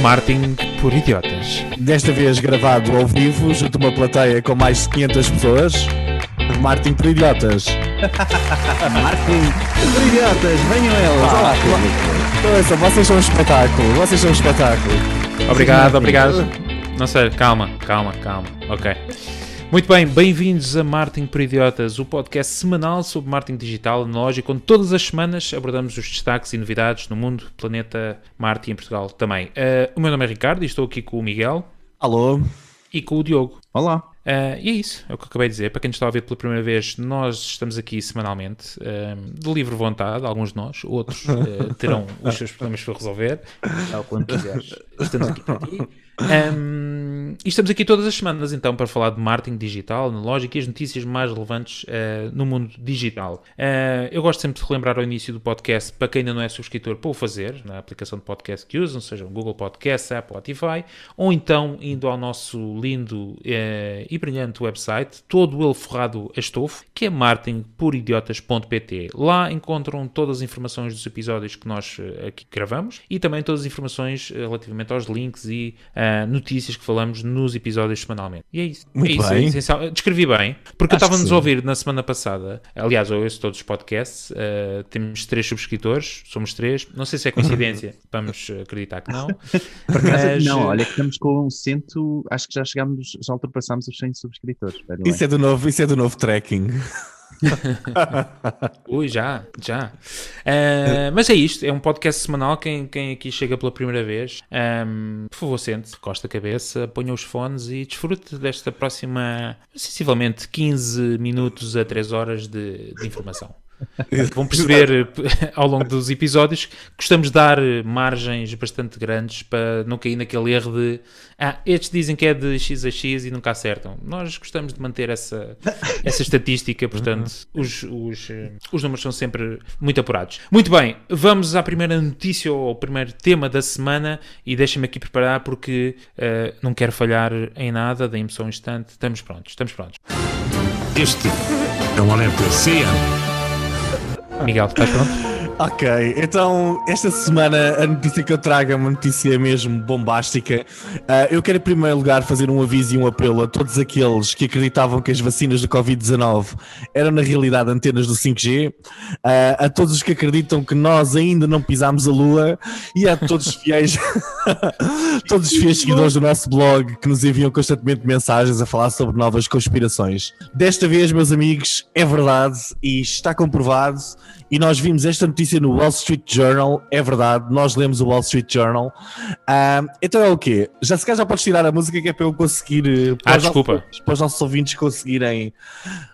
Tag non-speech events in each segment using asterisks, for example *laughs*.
Martin por idiotas. Desta vez gravado ao vivo, junto a uma plateia com mais de 500 pessoas. Martin por idiotas. *laughs* Martin por idiotas, venham elas. Ah, Olá, Ouça, vocês são um espetáculo, vocês são um espetáculo. Obrigado, obrigado. Não sei, calma, calma, calma. Ok. Muito bem, bem-vindos a Martin por Idiotas, o podcast semanal sobre marketing digital analógico, onde todas as semanas abordamos os destaques e novidades no mundo, planeta Marte e em Portugal também. Uh, o meu nome é Ricardo e estou aqui com o Miguel Alô? e com o Diogo. Olá. Uh, e é isso, é o que eu acabei de dizer. Para quem nos está a ver pela primeira vez, nós estamos aqui semanalmente, uh, de livre vontade, alguns de nós, outros uh, terão os seus problemas para resolver, tal quando quiseres. Estamos aqui para ti. Um, e estamos aqui todas as semanas então para falar de marketing digital, analógico e as notícias mais relevantes uh, no mundo digital. Uh, eu gosto sempre de relembrar ao início do podcast, para quem ainda não é subscritor, para o fazer na aplicação de podcast que usam, seja o Google Podcast, Apple, Spotify, ou então indo ao nosso lindo uh, e brilhante website, todo ele forrado a estofo, que é marketingporidiotas.pt. Lá encontram todas as informações dos episódios que nós aqui gravamos e também todas as informações relativamente aos links e uh, notícias que falamos nos episódios semanalmente. E é isso. Muito é isso, bem. É essencial. Descrevi bem, porque estava-nos a ouvir na semana passada. Aliás, eu ouço todos os podcasts. uh, temos três subscritores, somos três. Não sei se é coincidência, *laughs* vamos acreditar que não. *laughs* Por acaso, Mas, não, eh, olha que estamos com um cento, acho que já chegámos, já ultrapassámos os 100 subscritores. Isso é do novo, isso é do novo tracking. *laughs* *laughs* Ui, já, já. Uh, mas é isto, é um podcast semanal. Quem, quem aqui chega pela primeira vez, um, por favor, sente, costa a cabeça, ponha os fones e desfrute desta próxima, sensivelmente 15 minutos a 3 horas de, de informação. Vão perceber eh, *laughs* ao longo dos episódios que gostamos de dar eh, margens bastante grandes para não cair naquele erro de ah, estes dizem que é de X a X e nunca acertam. Nós gostamos de manter essa, *laughs* essa estatística, portanto, os, os, eh, os números são sempre muito apurados. Muito bem, vamos à primeira notícia ou ao primeiro tema da semana e deixem-me aqui preparar porque eh, não quero falhar em nada, deem-me só um instante. Estamos prontos, estamos prontos. Este é um alerta CM. Miguel, estás pronto? Ok, então esta semana a notícia que eu trago é uma notícia mesmo bombástica. Ah, eu quero em primeiro lugar fazer um aviso e um apelo a todos aqueles que acreditavam que as vacinas do Covid-19 eram na realidade antenas do 5G, ah, a todos os que acreditam que nós ainda não pisámos a Lua e a todos os fiéis, *laughs* todos os fiéis seguidores do nosso blog que nos enviam constantemente mensagens a falar sobre novas conspirações. Desta vez, meus amigos, é verdade e está comprovado. E nós vimos esta notícia no Wall Street Journal, é verdade, nós lemos o Wall Street Journal. Então é o quê? Já se calhar já podes tirar a música que é para eu conseguir. eh, para Ah, os nossos- desculpa. para os nossos ouvintes conseguirem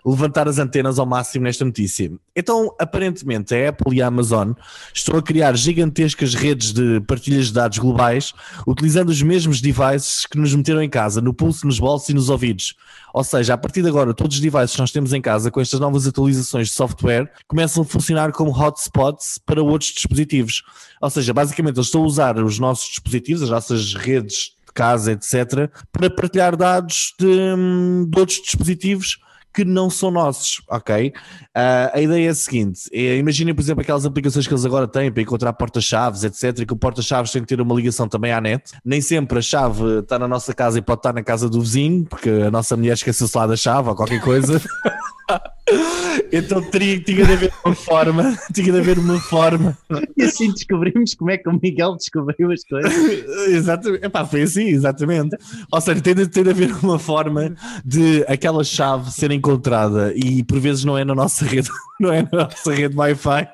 levantar as antenas ao máximo nesta notícia. Então, aparentemente, a Apple e a Amazon estão a criar gigantescas redes de partilhas de dados globais, utilizando os mesmos devices que nos meteram em casa, no pulso, nos bolsos e nos ouvidos. Ou seja, a partir de agora, todos os devices que nós temos em casa, com estas novas atualizações de software, começam a funcionar como hotspots para outros dispositivos. Ou seja, basicamente, eles estão a usar os nossos dispositivos, as nossas redes de casa, etc., para partilhar dados de, hum, de outros dispositivos que não são nossos, ok? Ah, a ideia é a seguinte: é, imaginem, por exemplo, aquelas aplicações que eles agora têm para encontrar porta-chaves, etc., que o porta-chaves tem que ter uma ligação também à net. Nem sempre a chave está na nossa casa e pode estar na casa do vizinho, porque a nossa mulher esqueceu-se lá da chave ou qualquer coisa. *laughs* *laughs* então teria, tinha de haver uma forma, *laughs* tinha de haver uma forma E assim descobrimos como é que o Miguel descobriu as coisas. *laughs* exatamente. Epá, foi assim, exatamente. Ou seja, tem de, tem de haver uma forma de aquela chave ser encontrada e por vezes não é na nossa rede, não é na nossa rede Wi-Fi.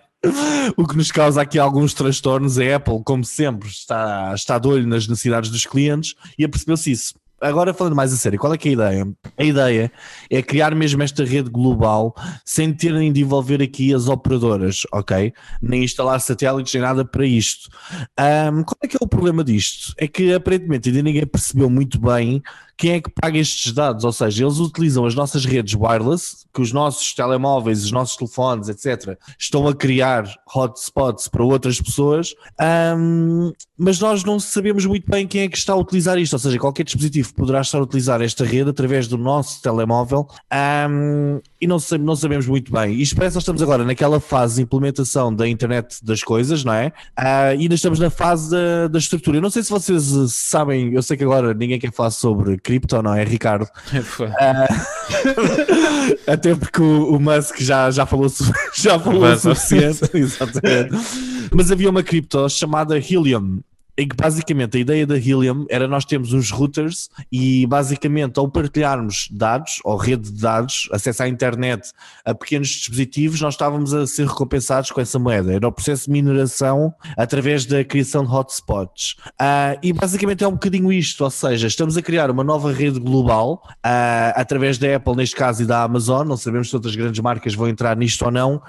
O que nos causa aqui alguns transtornos. A Apple, como sempre, está, está de olho nas necessidades dos clientes e apercebeu-se isso. Agora, falando mais a sério, qual é é a ideia? A ideia é criar mesmo esta rede global sem terem de envolver aqui as operadoras, ok? Nem instalar satélites, nem nada para isto. Ahm, qual é que é o problema disto? É que aparentemente ainda ninguém percebeu muito bem quem é que paga estes dados, ou seja, eles utilizam as nossas redes wireless, que os nossos telemóveis, os nossos telefones, etc., estão a criar hotspots para outras pessoas, ahm, mas nós não sabemos muito bem quem é que está a utilizar isto, ou seja, qualquer dispositivo dispositivo poderá estar a utilizar esta rede através do nosso telemóvel ahm, e não, não sabemos muito bem. Isto parece que nós estamos agora naquela fase de implementação da internet das coisas, não é? Ah, e ainda estamos na fase da, da estrutura. Eu não sei se vocês eh, sabem, eu sei que agora ninguém quer falar sobre cripto, não é, Ricardo? Foi. *laughs* Até porque o, o Musk já, já falou, *laughs* já falou o suficiente. *laughs* Exatamente. Mas havia uma cripto chamada Helium. Em que basicamente a ideia da Helium era nós termos uns routers e basicamente ao partilharmos dados, ou rede de dados, acesso à internet a pequenos dispositivos, nós estávamos a ser recompensados com essa moeda. Era o processo de mineração através da criação de hotspots. Ah, e basicamente é um bocadinho isto, ou seja, estamos a criar uma nova rede global ah, através da Apple, neste caso, e da Amazon. Não sabemos se outras grandes marcas vão entrar nisto ou não.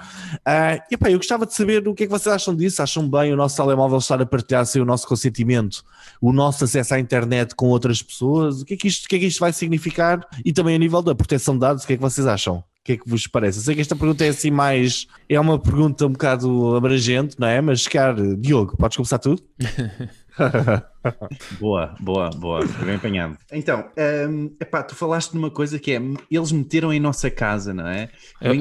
Ah, e epá, eu gostava de saber o que é que vocês acham disso. Acham bem o nosso telemóvel estar a partilhar sem o nosso consentimento, o nosso acesso à internet com outras pessoas? O que é que isto, o que é que isto vai significar? E também a nível da proteção de dados, o que é que vocês acham? O que é que vos parece? Eu sei que esta pergunta é assim mais. É uma pergunta um bocado abrangente, não é? Mas, cara, Diogo, podes começar tudo? *laughs* Boa, boa, boa. Foi bem apanhado. Então, hum, epá, tu falaste numa coisa que é eles meteram em nossa casa, não é?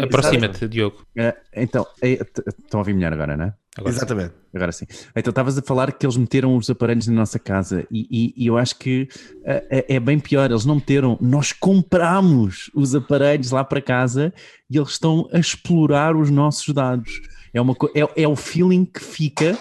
Aproxima-te, Diogo. Ah, então, t- estão a ouvir melhor agora, não é? Agora sim. Exatamente. Agora sim. Então, estavas a falar que eles meteram os aparelhos na nossa casa e, e- e eu acho que é, é bem pior. Eles não meteram, nós compramos os aparelhos lá para casa e eles estão a explorar os nossos dados. É, uma, é, é o feeling que fica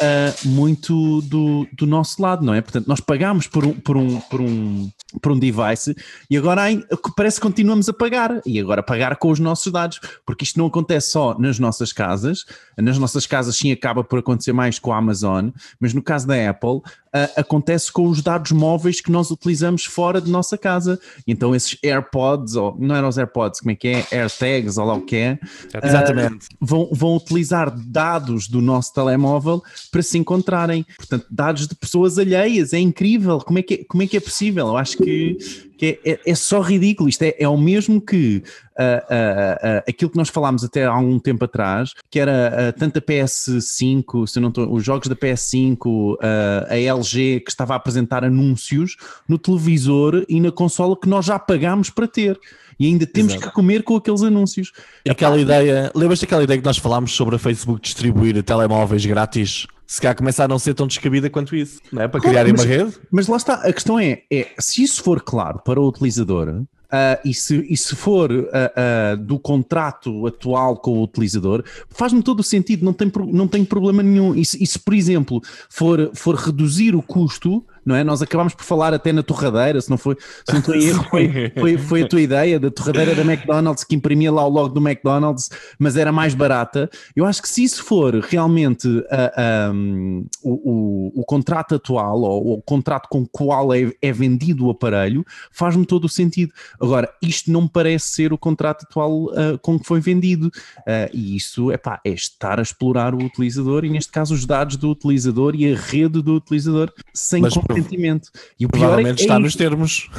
ah, muito do, do nosso lado, não é? Portanto, nós pagámos por um, por um, por um, por um device e agora ai- parece que continuamos a pagar e agora pagar com os nossos dados, porque isto não acontece só nas nossas casas, nas nossas casas sim acaba por acontecer mais com a Amazon, mas no caso da Apple ah, acontece com os dados móveis que nós utilizamos fora de nossa casa. Então esses AirPods, ou não eram os AirPods, como é que é? AirTags, ou lá o que é, Exatamente. vão, vão utilizar dados do nosso telemóvel para se encontrarem. Portanto, dados de pessoas alheias. É incrível. Como é que é, como é, que é possível? Eu acho que, que é, é- é só ridículo. Isto é, é o mesmo que ah, ah, ah, aquilo que nós falámos até há algum tempo atrás, que era ah, tanto a PS5, se não estou, os jogos da PS5, ah, a LG que estava a apresentar anúncios no televisor e na consola que nós já pagámos para ter. E ainda temos Exato. que comer com aqueles anúncios. E aquela ideia, lembras-te daquela ideia que nós falámos sobre a Facebook distribuir telemóveis grátis? Se calhar começa a não ser tão descabida quanto isso, não é? Para Claro, criarem mas- uma rede? Mas lá está, a questão é, é se isso for claro para o utilizador ah, e, se, e se for ah, ah, do contrato atual com o utilizador, faz-me todo o sentido, não tem, não tem problema nenhum. E se, e se, por exemplo, for, for reduzir o custo, não é? Nós acabámos por falar até na torradeira, se não foi, se não estou *laughs* em erro, foi, foi, foi a tua ideia da torradeira da McDonald's que imprimia lá o logo do McDonald's, mas era mais barata. Eu acho que se isso for realmente um, o, o, o contrato atual ou o contrato com o qual é, é vendido o aparelho, faz-me todo o sentido. Agora, isto não me parece ser o contrato atual ah, com que foi vendido. Ah, e isso epá, é estar a explorar o utilizador e, neste caso, os dados do utilizador e a rede do utilizador sem Mas consentimento. E o pior é, que é está isto. nos termos.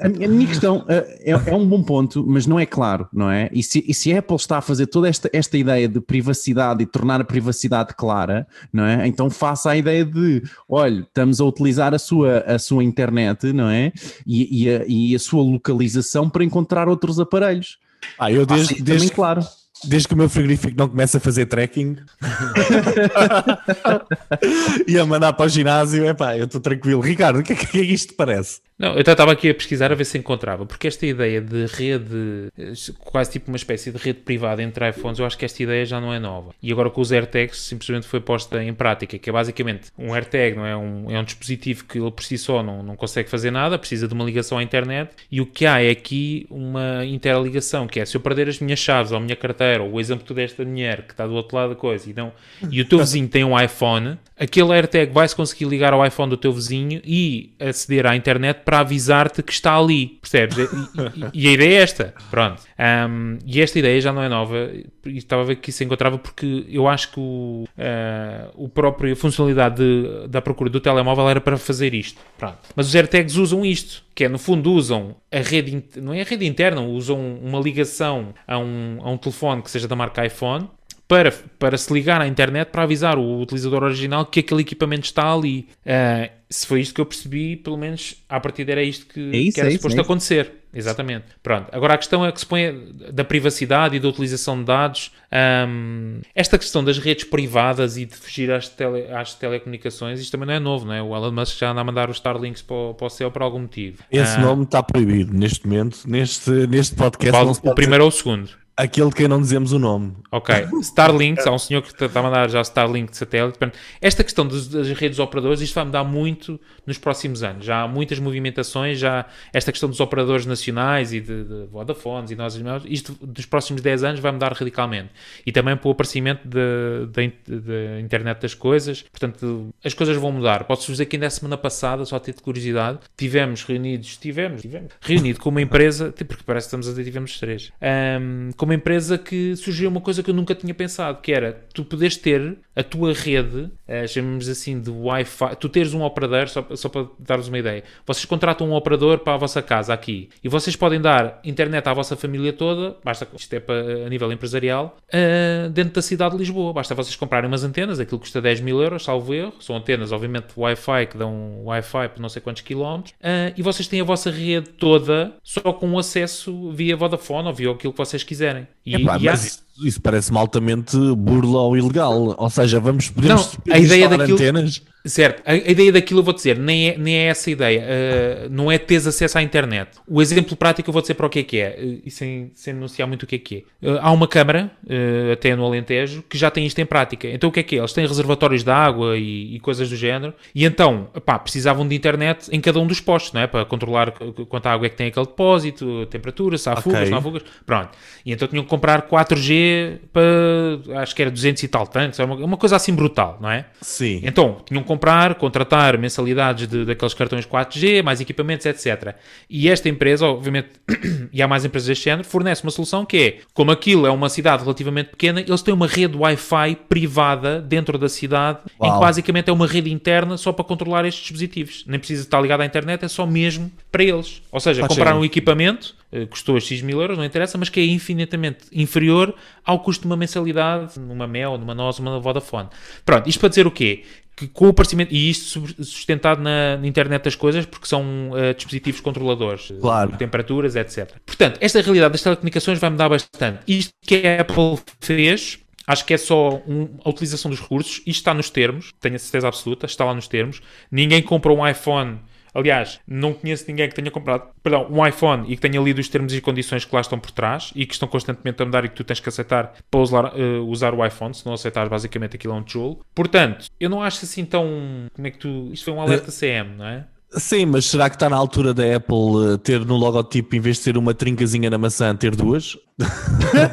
A minha, questão eh, é, é um bom ponto, mas não é claro, não é? E se, e se a Apple está a fazer toda esta, esta ideia de privacidade e tornar a privacidade clara, não é? Então faça a ideia de, olha, estamos a utilizar a sua, a sua internet, não é? E, e, a, e a sua localização para encontrar outros aparelhos. Ah, eu desde, desde, claro. Desde que o meu frigorífico não começa a fazer trekking *laughs* *laughs* e a mandar para o ginásio, epá, eu estou tranquilo. Ricardo, o que é que, o que é que isto te parece? Não, eu estava aqui a pesquisar a ver se encontrava, porque esta ideia de rede, eh, quase tipo uma espécie de rede privada entre iPhones, eu acho que esta ideia já não é nova. E agora com os AirTags simplesmente foi posta em prática, que é basicamente um AirTag, não é? Um, é um dispositivo que ele por si só não, não consegue fazer nada, precisa de uma ligação à internet, e o que há é aqui uma interligação, que é se eu perder as minhas chaves ou a minha carteira, ou o exemplo que tu deste da mulher que está do outro lado da coisa, e, não, e o teu *laughs* vizinho tem um iPhone, aquele AirTag vai-se conseguir ligar ao iPhone do teu vizinho e aceder à internet para avisar-te que está ali, percebes? E, e- e a ideia é esta, pronto. Ahm, e esta ideia já não é nova, e estava a ver que isso encontrava porque eu acho que o, ah, o próprio a funcionalidade de- da procura do telemóvel era para fazer isto, pronto. Mas os AirTags usam isto, que é no fundo usam a rede, não é a rede interna, usam uma ligação a um, a um telefone que seja da marca iPhone para, para se ligar à internet para avisar o utilizador original que aquele equipamento está ali. Uh, se foi isto que eu percebi, pelo menos à partida era isto que, É isso, que era é isso, suposto é acontecer. Exatamente. Pronto. Agora a questão é que se põe da privacidade e da utilização de dados. Ahm, esta questão das redes privadas e de fugir às, tele- às telecomunicações, isto também não é novo, não é? O Elon Musk já anda a mandar os Starlinks para o, para o céu por algum motivo. Esse Ah, nome está proibido neste momento, neste, neste podcast. o pode primeiro ou o segundo? Aquele que não dizemos o nome. Ok, Starlinks, há um senhor que está a mandar já Starlink de satélite. Esta questão das redes operadores, isto vai mudar muito nos próximos anos. Já há muitas movimentações, já esta questão dos operadores nacionais e de, de Vodafones e nós isto dos próximos 10 anos vai mudar radicalmente. E também para o aparecimento da da in- da internet das coisas. Portanto, as coisas vão mudar. Posso dizer que ainda a semana passada, só a ter de curiosidade, tivemos reunidos, tivemos, tivemos reunido com uma empresa, *laughs* porque parece que estamos a dizer tivemos três, ahm, uma empresa que surgiu uma coisa que eu nunca tinha pensado, que era tu poderes ter a tua rede, eh, chamamos assim de Wi-Fi, tu teres um operador, só, só para dar-vos uma ideia, vocês contratam um operador para a vossa casa aqui e vocês podem dar internet à vossa família toda, basta, isto é para, a nível empresarial, eh, dentro da cidade de Lisboa, basta vocês comprarem umas antenas, aquilo custa 10 mil euros, salvo erro, são antenas obviamente Wi-Fi que dão Wi-Fi por não sei quantos quilómetros, eh, e vocês têm a vossa rede toda só com acesso via Vodafone ou via aquilo que vocês quiserem. planning. E, Epá, e há- mas isso, isso parece-me altamente burla ou ilegal. Ou seja, vamos podemos Não, a ideia daquilo- antenas. Certo, a, a ideia daquilo eu vou dizer, nem é, nem é essa a ideia, uh, não é teres acesso à internet. O exemplo prático eu vou dizer para o que é que é, e sem, sem anunciar muito o que é que é. Uh, há uma câmara, uh, até no Alentejo, que já tem isto em prática. Então o que é que é? Eles têm reservatórios de água e, e coisas do género, e então, pá, precisavam de internet em cada um dos postos, não é? Para controlar qu- quanta água é que tem aquele depósito, a temperatura, se há Ok. fugas, se não há fugas. Pronto. E então tinham que comprar 4G para, acho que era 200 e tal tanques, é uma, uma coisa assim brutal, não é? Sim. Então, tinham que comprar, contratar mensalidades de, daqueles cartões 4G, mais equipamentos, etc. E esta empresa, obviamente, *clears throat* e há mais empresas deste género, fornece uma solução que é, como aquilo é uma cidade relativamente pequena, eles têm uma rede Wi-Fi privada dentro da cidade, em Uau. que basicamente é uma rede interna só para controlar estes dispositivos. Nem precisa estar ligado à internet, é só mesmo para eles. Ou seja, Faz comprar sentido. um equipamento, custou X mil euros, não interessa, mas que é infinitamente inferior ao custo de uma mensalidade numa Mel, numa NOS, numa Vodafone. Pronto, isto para dizer o quê? Que com o aparecimento, e isto sustentado na, internet das coisas, porque são eh, dispositivos controladores, eh, Claro. temperaturas, etc. Portanto, esta realidade das telecomunicações vai mudar bastante. Isto que a Apple fez, acho que é só um- a utilização dos recursos, isto está nos termos, tenho a certeza absoluta, está lá nos termos. Ninguém compra um iPhone. Aliás, não conheço ninguém que tenha comprado perdão, um iPhone e que tenha lido os termos e condições que lá estão por trás e que estão constantemente a mudar e que tu tens que aceitar para usar, eh, usar o iPhone, se não aceitares basicamente aquilo é um tijolo. Portanto, eu não acho assim tão... Como é que tu... Isto foi um alerta CM, não é? Sim, mas será que está na altura da Apple eh, ter no logotipo, em vez de ter uma trincazinha na maçã, ter duas?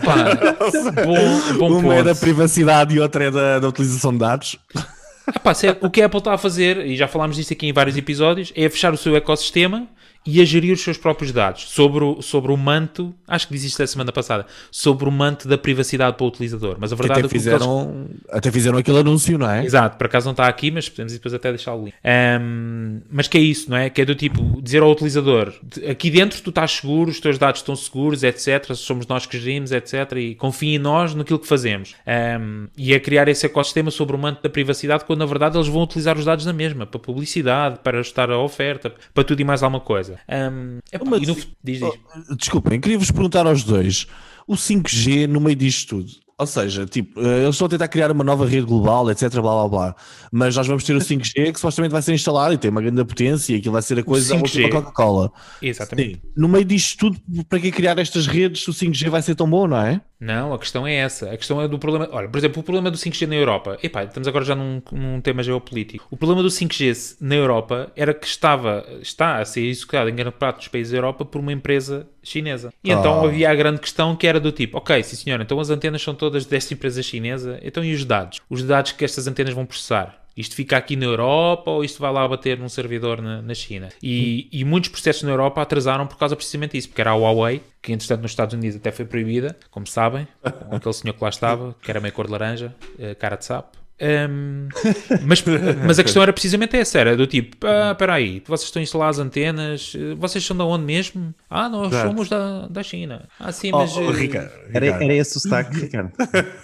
Pá, *laughs* bom, bom uma é da ponto. privacidade e outra é da, da utilização de dados? Epá, sério, o que a Apple está a fazer, e já falámos disso aqui em vários episódios, é fechar o seu ecossistema e a gerir os seus próprios dados sobre o, sobre o manto, acho que disse isto a semana passada, sobre o manto da privacidade para o utilizador. Mas a verdade Até é que que eles- fizeram, até fizeram aquele anúncio, não é? Exato, por acaso não está aqui, mas podemos depois até deixar o link. Ahm, mas que é isso, não é? Que é do tipo, dizer ao utilizador, aqui dentro tu estás seguro, os teus dados estão seguros, etc. Somos nós que gerimos, etc. E confia em nós naquilo que fazemos. Ahm, e a criar esse ecossistema sobre o manto da privacidade, quando na verdade eles vão utilizar os dados na mesma, para publicidade, para ajustar a oferta, para tudo e mais alguma coisa. Ahm, epá, Mas- e no, diz, diz. Desculpem, queria-vos perguntar aos dois: o 5G no meio disto tudo? Ou seja, tipo, eh, eles estão a tentar criar uma nova rede global, etc, blá blá blá. Mas nós vamos ter o *laughs* 5G que supostamente vai ser instalado e tem uma grande potência e aquilo vai ser a coisa 5G. última Coca-Cola. Exatamente. Sim. No meio disto tudo, para que criar estas redes o 5G vai ser tão bom, não é? Não, a questão é essa. A questão é do problema. Olha, por exemplo, o problema do 5G na Europa. Epá, estamos agora já num, num tema geopolítico. O problema do 5G na Europa era que estava, está a ser executado em grande parte dos países da Europa por uma empresa chinesa. E então Ah. havia a grande questão que era do tipo: ok, sim senhor, então as antenas são todas desta empresa chinesa, então e os dados? Os dados que estas antenas vão processar? Isto fica aqui na Europa ou isto vai lá bater num servidor na, na China? E, e muitos processos na Europa atrasaram por causa precisamente disso, porque era a Huawei, que entretanto nos Estados Unidos até foi proibida, como sabem, com aquele senhor que lá estava, que era meio cor de laranja, eh, cara de sapo. Um, mas, mas a questão era precisamente essa: era do tipo, ah, espera aí, vocês estão a instalar as antenas, eh, vocês são da onde mesmo? Ah, nós Exato. somos da, da China. Ah, sim, Oh, mas. oh, eh, Ricardo, Era, Ricardo. era esse o sotaque, *laughs* Ricardo.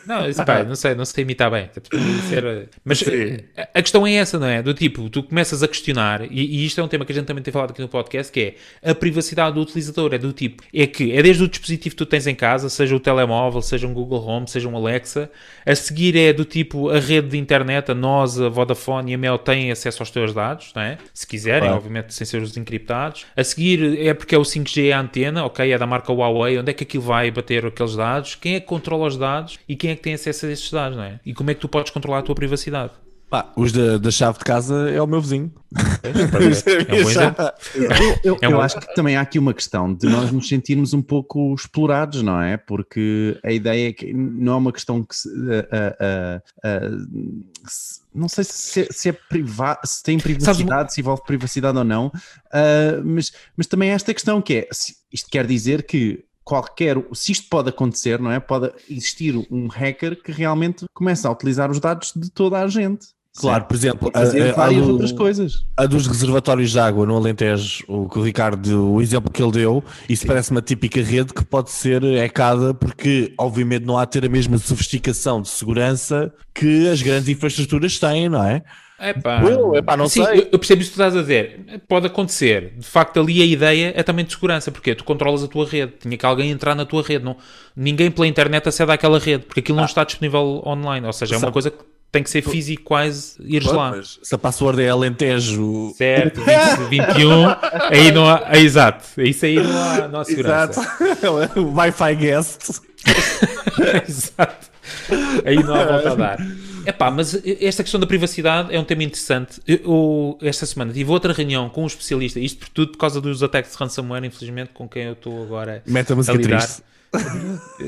Não, isso, pá, não sei, não sei imitar bem. *laughs* Ser- Mas eh, a a questão é essa, não é? Do tipo, tu começas a questionar, e, e isto é um tema que a gente também tem falado aqui no podcast, que é a privacidade do utilizador. É do tipo, é que é desde o dispositivo que tu tens em casa, seja o telemóvel, seja um Google Home, seja um Alexa, a seguir é do tipo a rede de internet, a nós, a Vodafone e a Mel têm acesso aos teus dados, não é? Se quiserem, Claro. obviamente sem ser os encriptados. A seguir é porque é o 5G a antena, ok, é da marca Huawei, onde é que aquilo vai bater aqueles dados, quem é que controla os dados e quem é que tem acesso a esses dados, não é? E como é que tu podes controlar a tua privacidade? Pá, os da, da chave de casa é o meu vizinho. É *laughs* um bom exemplo. Eu, eu- É eu acho que também há aqui uma questão de nós nos sentirmos um pouco explorados, não é? Porque a ideia é que não é uma questão que se, ah, ah, ah, se- não sei se, é- se é privado, se tem privacidade, se envolve privacidade ou não, ah, mas, mas também há esta questão que é, se- isto quer dizer que qualquer, se isto pode acontecer, não é? Pode existir um hacker que realmente começa a utilizar os dados de toda a gente. Claro, por exemplo, a- a- várias a do- outras coisas. A dos reservatórios de água no Alentejo, o que o Ricardo, o exemplo que ele deu, isso parece uma típica rede que pode ser hackeada porque, obviamente, não há de ter a mesma sofisticação de segurança que as grandes infraestruturas têm, não é? Epá, Eu, epá, não Sim, sei. eu- percebo isso que tu estás a dizer. Pode acontecer. De facto, ali a ideia é também de segurança, porque tu controlas a tua rede. Tinha que alguém entrar na tua rede. Não, ninguém pela internet acede àquela rede, porque aquilo não está disponível online. Ou seja, é uma coisa que tem que ser físico quase ires lá. Mas se a password é Alentejo. Certo, *laughs* 20, 21, aí não há. é exato, isso aí não há, não há segurança. *laughs* Exato. Wi-Fi guest. *laughs* Exato. Aí não há volta a dar. Epá, mas esta questão da privacidade é um tema interessante. Eu, esta semana tive outra reunião com um especialista, isto por tudo por causa dos ataques de ransomware, infelizmente, com quem eu estou agora Mete a lidar. triste.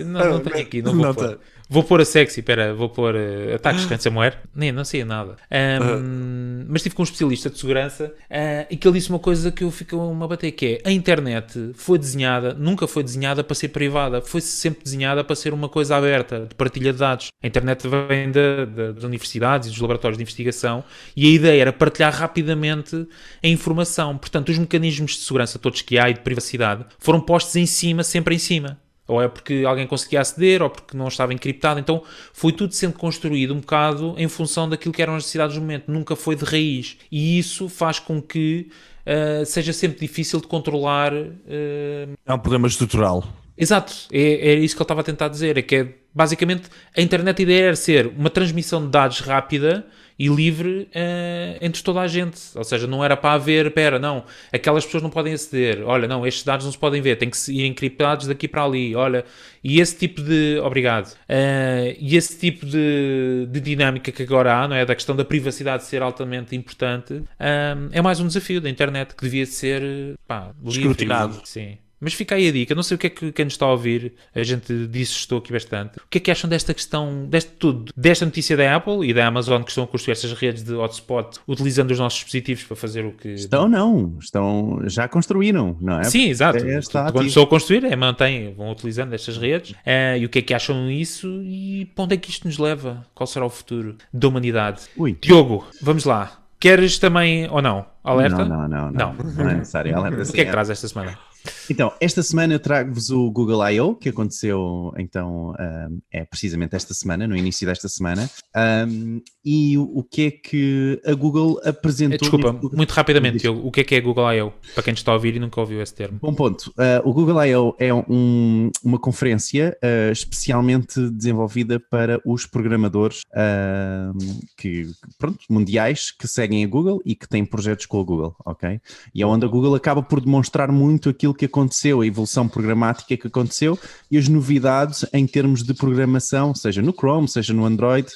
Não, não tenho aqui, não vou Não pôr. tem. Vou pôr a sexy, espera, vou pôr eh, ataques de ransomware. Nem, não sei nada. Ahm, Mas estive com um especialista de segurança ah, e que ele disse uma coisa que eu fico uma a bater, que é a internet foi desenhada, nunca foi desenhada para ser privada, foi sempre desenhada para ser uma coisa aberta, de partilha de dados. A internet vem da- da- das universidades e dos laboratórios de investigação e a ideia era partilhar rapidamente a informação. Portanto, os mecanismos de segurança todos que há e de privacidade foram postos em cima, sempre em cima. Ou é porque alguém conseguia aceder, ou porque não estava encriptado. Então foi tudo sendo construído um bocado em função daquilo que eram as necessidades do momento. Nunca foi de raiz. E isso faz com que ah, seja sempre difícil de controlar. ah, É um problema estrutural. Exato, é, é isso que ele estava a tentar dizer. É que é, basicamente a internet ideia era ser uma transmissão de dados rápida e livre eh, entre toda a gente. Ou seja, não era para haver, pera, não, aquelas pessoas não podem aceder. Olha, não, estes dados não se podem ver, têm que ir encriptados daqui para ali. Olha, e esse tipo de. Obrigado. Eh, e esse tipo de, de dinâmica que agora há, não é? Da questão da privacidade ser altamente importante, eh, é mais um desafio da internet que devia ser pá, livre. Escrutinado. Sim. Mas fica aí a dica, não sei o que é que quem nos está a ouvir, a gente disse estou aqui bastante. O que é que acham desta questão, deste tudo, desta notícia da Apple e da Amazon que estão a construir estas redes de hotspot utilizando os nossos dispositivos para fazer o que. Estão não, estão, já construíram, não é? Sim, exato. É, Quando estou a construir, é mantém, vão utilizando estas redes. Eh, e o que é que acham disso e para onde é que isto nos leva? Qual será o futuro da humanidade? Ui. Diogo, vamos lá. Queres também ou não? Alerta? Não, não, não, não, Não. não é necessário. Alerta *laughs* O que é que sim. traz esta semana? Então, esta semana eu trago-vos o Google I.O., que aconteceu, então, ahm, é precisamente esta semana, no início desta semana. Ahm, e o, o que é que a Google Eh, apresentou... Desculpa, neste- muito rapidamente. Diogo, o que é que é Google I.O.? Para quem está a ouvir e nunca ouviu esse termo. Bom ponto. Uh, o Google I.O. é um- uma conferência uh, especialmente desenvolvida para os programadores uh, que, pronto, mundiais que seguem a Google e que têm projetos com a Google, ok? E é onde a Google acaba por demonstrar muito aquilo que aconteceu, a evolução programática que aconteceu e as novidades em termos de programação, seja no Chrome, seja no Android,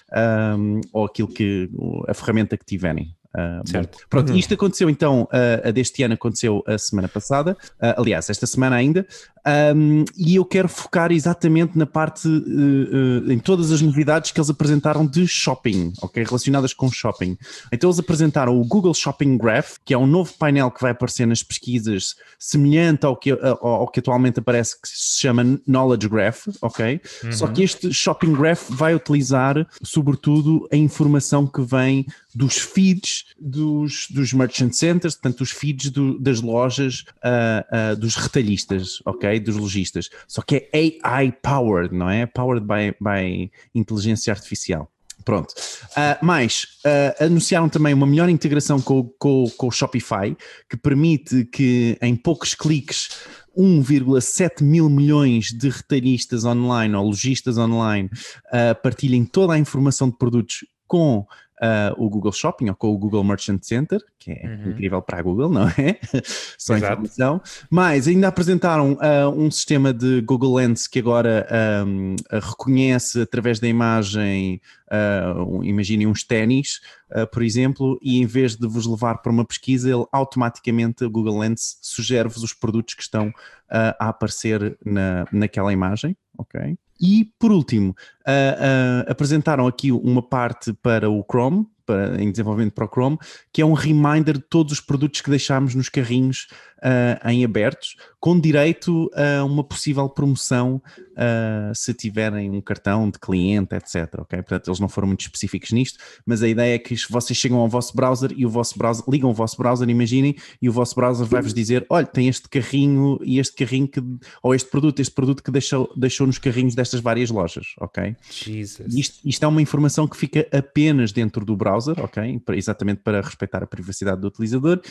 um, ou aquilo que a ferramenta que tiverem. Uh, bom, Certo. Pronto, isto aconteceu então, uh, a deste ano aconteceu a semana passada, uh, aliás, esta semana ainda, Um, e eu quero focar exatamente na parte, uh, uh, em todas as novidades que eles apresentaram de shopping, ok? Relacionadas com shopping. Então eles apresentaram o Google Shopping Graph, que é um novo painel que vai aparecer nas pesquisas, semelhante ao que, ao, ao que atualmente aparece, que se chama Knowledge Graph, ok? Uhum. Só que este Shopping Graph vai utilizar, sobretudo, a informação que vem dos feeds dos, dos merchant centers, portanto, os feeds do, das lojas uh, uh, dos retalhistas, ok? Dos lojistas. Só que é AI powered, não é? Powered by, by inteligência artificial. Pronto. Uh, mais, uh, anunciaram também uma melhor integração com, com, com o Shopify, que permite que em poucos cliques 1,7 mil milhões de retalhistas online ou lojistas online uh, partilhem toda a informação de produtos com uh, o Google Shopping ou com o Google Merchant Center, que é uhum. incrível para a Google, não é? *laughs* Só Exato. informação. Mas ainda apresentaram uh, um sistema de Google Lens que agora um, reconhece através da imagem, uh, imaginem uns ténis, uh, por exemplo, e em vez de vos levar para uma pesquisa, ele automaticamente, o Google Lens, sugere-vos os produtos que estão a aparecer na, naquela imagem, ok? E por último, uh, uh, apresentaram aqui uma parte para o Chrome, para, em desenvolvimento para o Chrome, que é um reminder de todos os produtos que deixámos nos carrinhos uh, em abertos, com direito a uma possível promoção uh, se tiverem um cartão de cliente, etc. Okay? Portanto, eles não foram muito específicos nisto, mas a ideia é que vocês chegam ao vosso browser e o vosso browser, ligam o vosso browser, imaginem, e o vosso browser vai-vos dizer: olha, tem este carrinho e este carrinho que, ou este produto, este produto que deixou, deixou nos carrinhos destas várias lojas, ok? Jesus. Isto, isto é uma informação que fica apenas dentro do browser, ok? Exatamente para respeitar a privacidade do utilizador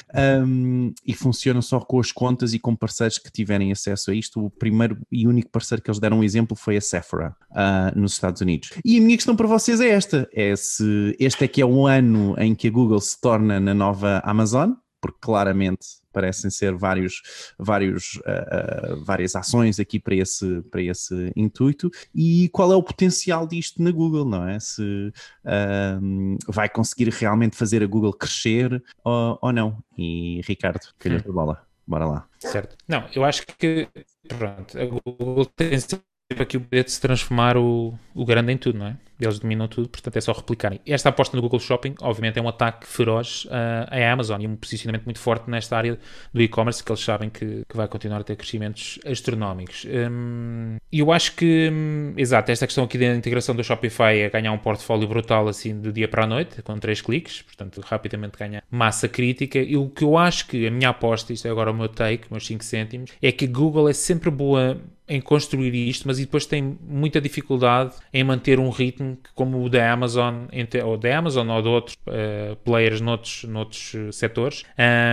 um, e funciona só com as contas e com parceiros que tiverem acesso a isto. O primeiro e único parceiro que eles deram um exemplo foi a Sephora uh, nos Estados Unidos. E a minha questão para vocês é esta: é se este é que é o ano em que a Google se torna na nova Amazon, porque claramente parecem ser vários, vários, uh, uh, várias ações aqui para esse, para esse intuito e qual é o potencial disto na Google, não é? Se uh, vai conseguir realmente fazer a Google crescer ou, ou não. E Ricardo, calhou hum. a bola. Bora lá. Certo. Não, eu acho que pronto, a Google tem sempre aqui o poder de se transformar o, o grande em tudo, não é? Eles dominam tudo, portanto é só replicarem. Esta aposta no Google Shopping, obviamente, é um ataque feroz uh, à Amazon e um posicionamento muito forte nesta área do e-commerce que eles sabem que, que, vai continuar a ter crescimentos astronómicos. Um, eu acho que, um, exato, esta questão aqui da integração do Shopify é ganhar um portfólio brutal assim do dia para a noite, com três cliques, portanto rapidamente ganha massa crítica. E o que eu acho que a minha aposta, isto é agora o meu take, meus 5 cêntimos, é que Google é sempre boa em construir isto, mas depois tem muita dificuldade em manter um ritmo como o da Amazon, ou da Amazon ou de outros uh, players noutros, noutros uh, setores.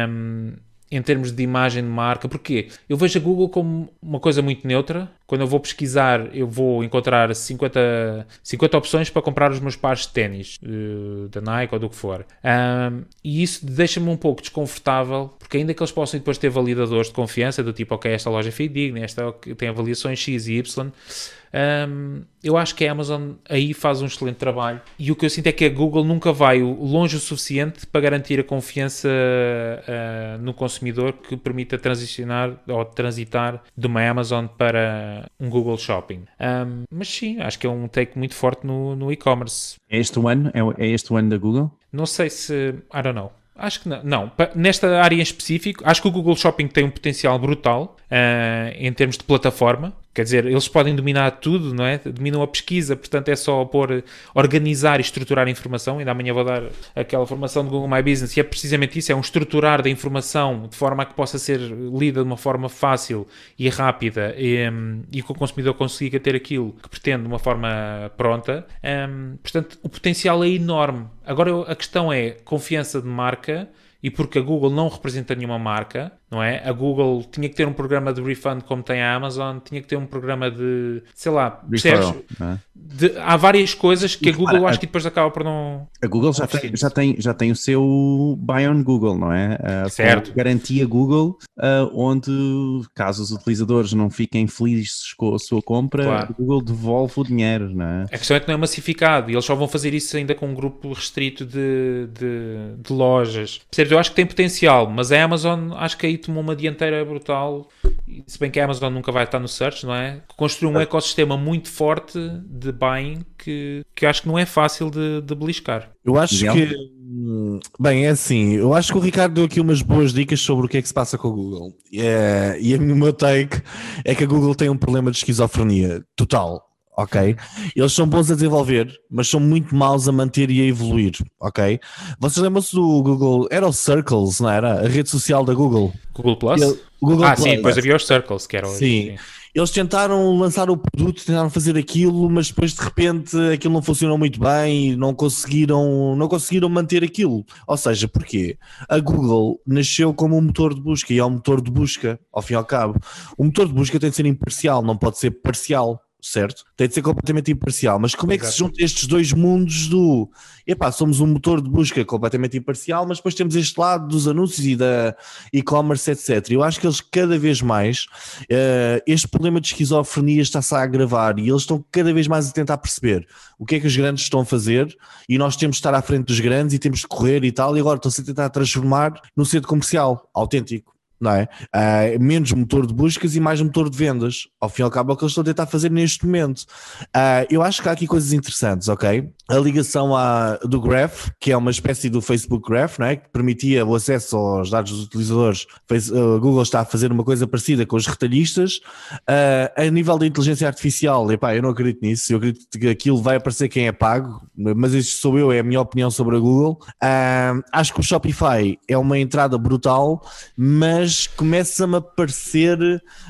Um, em termos de imagem de marca, porque eu vejo a Google como uma coisa muito neutra. Quando eu vou pesquisar, eu vou encontrar 50, 50 opções para comprar os meus pares de ténis, uh, da Nike ou do que for. Um, e isso deixa-me um pouco desconfortável, porque ainda que eles possam depois ter validadores de confiança, do tipo, ok, esta loja é fidedigna, esta tem avaliações X e Y, um, eu acho que a Amazon aí faz um excelente trabalho e o que eu sinto é que a Google nunca vai longe o suficiente para garantir a confiança uh, no consumidor que permita transicionar ou transitar de uma Amazon para um Google Shopping. Um, mas sim, acho que é um take muito forte no, no e-commerce. É este o ano? É, é este o ano da Google? Não sei se. I don't know. Acho que não. não. Nesta área em específico, acho que o Google Shopping tem um potencial brutal uh, em termos de plataforma. Quer dizer, eles podem dominar tudo, não é? Dominam a pesquisa, portanto é só pôr, organizar e estruturar a informação. Ainda amanhã vou dar aquela formação do Google My Business e é precisamente isso: é um estruturar da informação de forma a que possa ser lida de uma forma fácil e rápida e, que o consumidor consiga ter aquilo que pretende de uma forma pronta. Um, portanto, o potencial é enorme. Agora a questão é confiança de marca e porque a Google não representa nenhuma marca, não é? A Google tinha que ter um programa de refund como tem a Amazon, tinha que ter um programa de, sei lá, percebes? É? De, há várias coisas que a Google acho que depois acaba por não. A Google já tem, já, tem, já tem o seu Buy on Google, não é? Uh, certo. Garantia Google, uh, onde caso os utilizadores não fiquem felizes com a sua compra, claro. a Google devolve o dinheiro, não é? A questão é que não é massificado e eles só vão fazer isso ainda com um grupo restrito de, de, de lojas. Percebes? eu acho que tem potencial, mas a Amazon acho que aí tomou uma dianteira brutal. Se bem que a Amazon nunca vai estar no search, não é? Construiu um ecossistema muito forte de buying que, que eu acho que não é fácil de, de beliscar. Eu acho Miguel? que. Bem, é assim. Eu acho que o Ricardo deu aqui umas boas dicas sobre o que é que se passa com o Google. É, e a- o meu take é que a Google tem um problema de esquizofrenia total. Ok? Eles são bons a desenvolver, mas são muito maus a manter e a evoluir. Ok? Vocês lembram-se do Google? Era o Circles, não era? A rede social da Google. Google Plus? Ele- Google ah, Plus. sim, depois havia os Circles, que era hoje. Sim. Eles tentaram lançar o produto, tentaram fazer aquilo, mas depois de repente aquilo não funcionou muito bem e não conseguiram, não conseguiram manter aquilo. Ou seja, porquê? A Google nasceu como um motor de busca e é um motor de busca, ao fim e ao cabo. O motor de busca tem de ser imparcial, não pode ser parcial. Certo? Tem de ser completamente imparcial. Mas como é que se juntam estes dois mundos do epá, somos um motor de busca completamente imparcial, mas depois temos este lado dos anúncios e da e-commerce, etc. Eu acho que eles cada vez mais eh, este problema de esquizofrenia está-se a agravar e eles estão cada vez mais a tentar perceber o que é que os grandes estão a fazer e nós temos de estar à frente dos grandes e temos de correr e tal, e agora estão-se a tentar transformar no centro comercial autêntico. Não é? Ah, menos motor de buscas e mais motor de vendas. Ao fim e ao cabo é o que eles estão a tentar fazer neste momento. Ah, eu acho que há aqui coisas interessantes, ok? A ligação à, do Graph, que é uma espécie do Facebook Graph, não é? que permitia o acesso aos dados dos utilizadores. A Google está a fazer uma coisa parecida com os retalhistas. Ah, a nível da inteligência artificial, epá, eu não acredito nisso. Eu acredito que aquilo vai aparecer quem é pago, mas isto sou eu, é a minha opinião sobre a Google. Ah, acho que o Shopify é uma entrada brutal, mas começa-me a parecer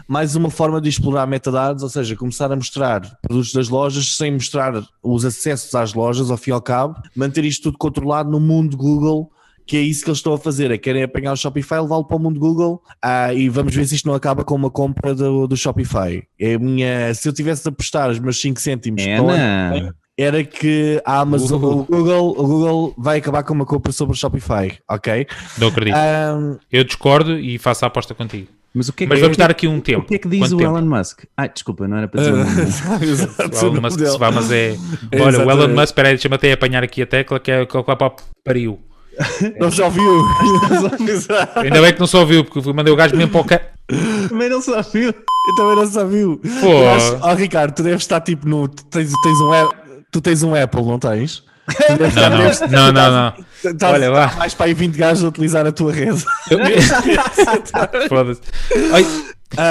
mais uma forma de explorar metadados, ou seja, começar a mostrar produtos das lojas sem mostrar os acessos às lojas, ao fim e ao cabo, manter isto tudo controlado no mundo Google. Que é isso que eles estão a fazer, é querem apanhar o Shopify, levá-lo para o mundo Google ah, e vamos ver se isto não acaba com uma compra do, do Shopify. É a minha, se eu tivesse de apostar os meus 5 cêntimos É, era que a Amazon, Uh. o, Google, o Google vai acabar com uma compra sobre o Shopify, ok? Não acredito. Ah, Eu discordo e faço a aposta contigo. Mas o que é que, Mas vamos que- dar aqui um tempo. O que é que diz Quanto o tempo? Elon Musk? Ai, desculpa, não era para dizer. Exato, O Elon Musk *laughs* *laughs* se vá, mas é. É, *laughs* Olha, o Elon. Musk, espera aí, deixa-me até apanhar aqui a tecla que é é o que o pariu. Não já ouviu? Ainda bem que não só ouviu, porque eu mandei o gajo mesmo para o ca... Também não sabia. Eu também não sabia. Pô. Eu acho- Ó Ricardo, tu deves estar tipo no. Tu tens, tens um, Apple- tu tens um Apple, não tens? Não, não, não, não, não. Estás Olha lá. mais para aí 20 gajos a utilizar a tua rede. *laughs* Foda-se.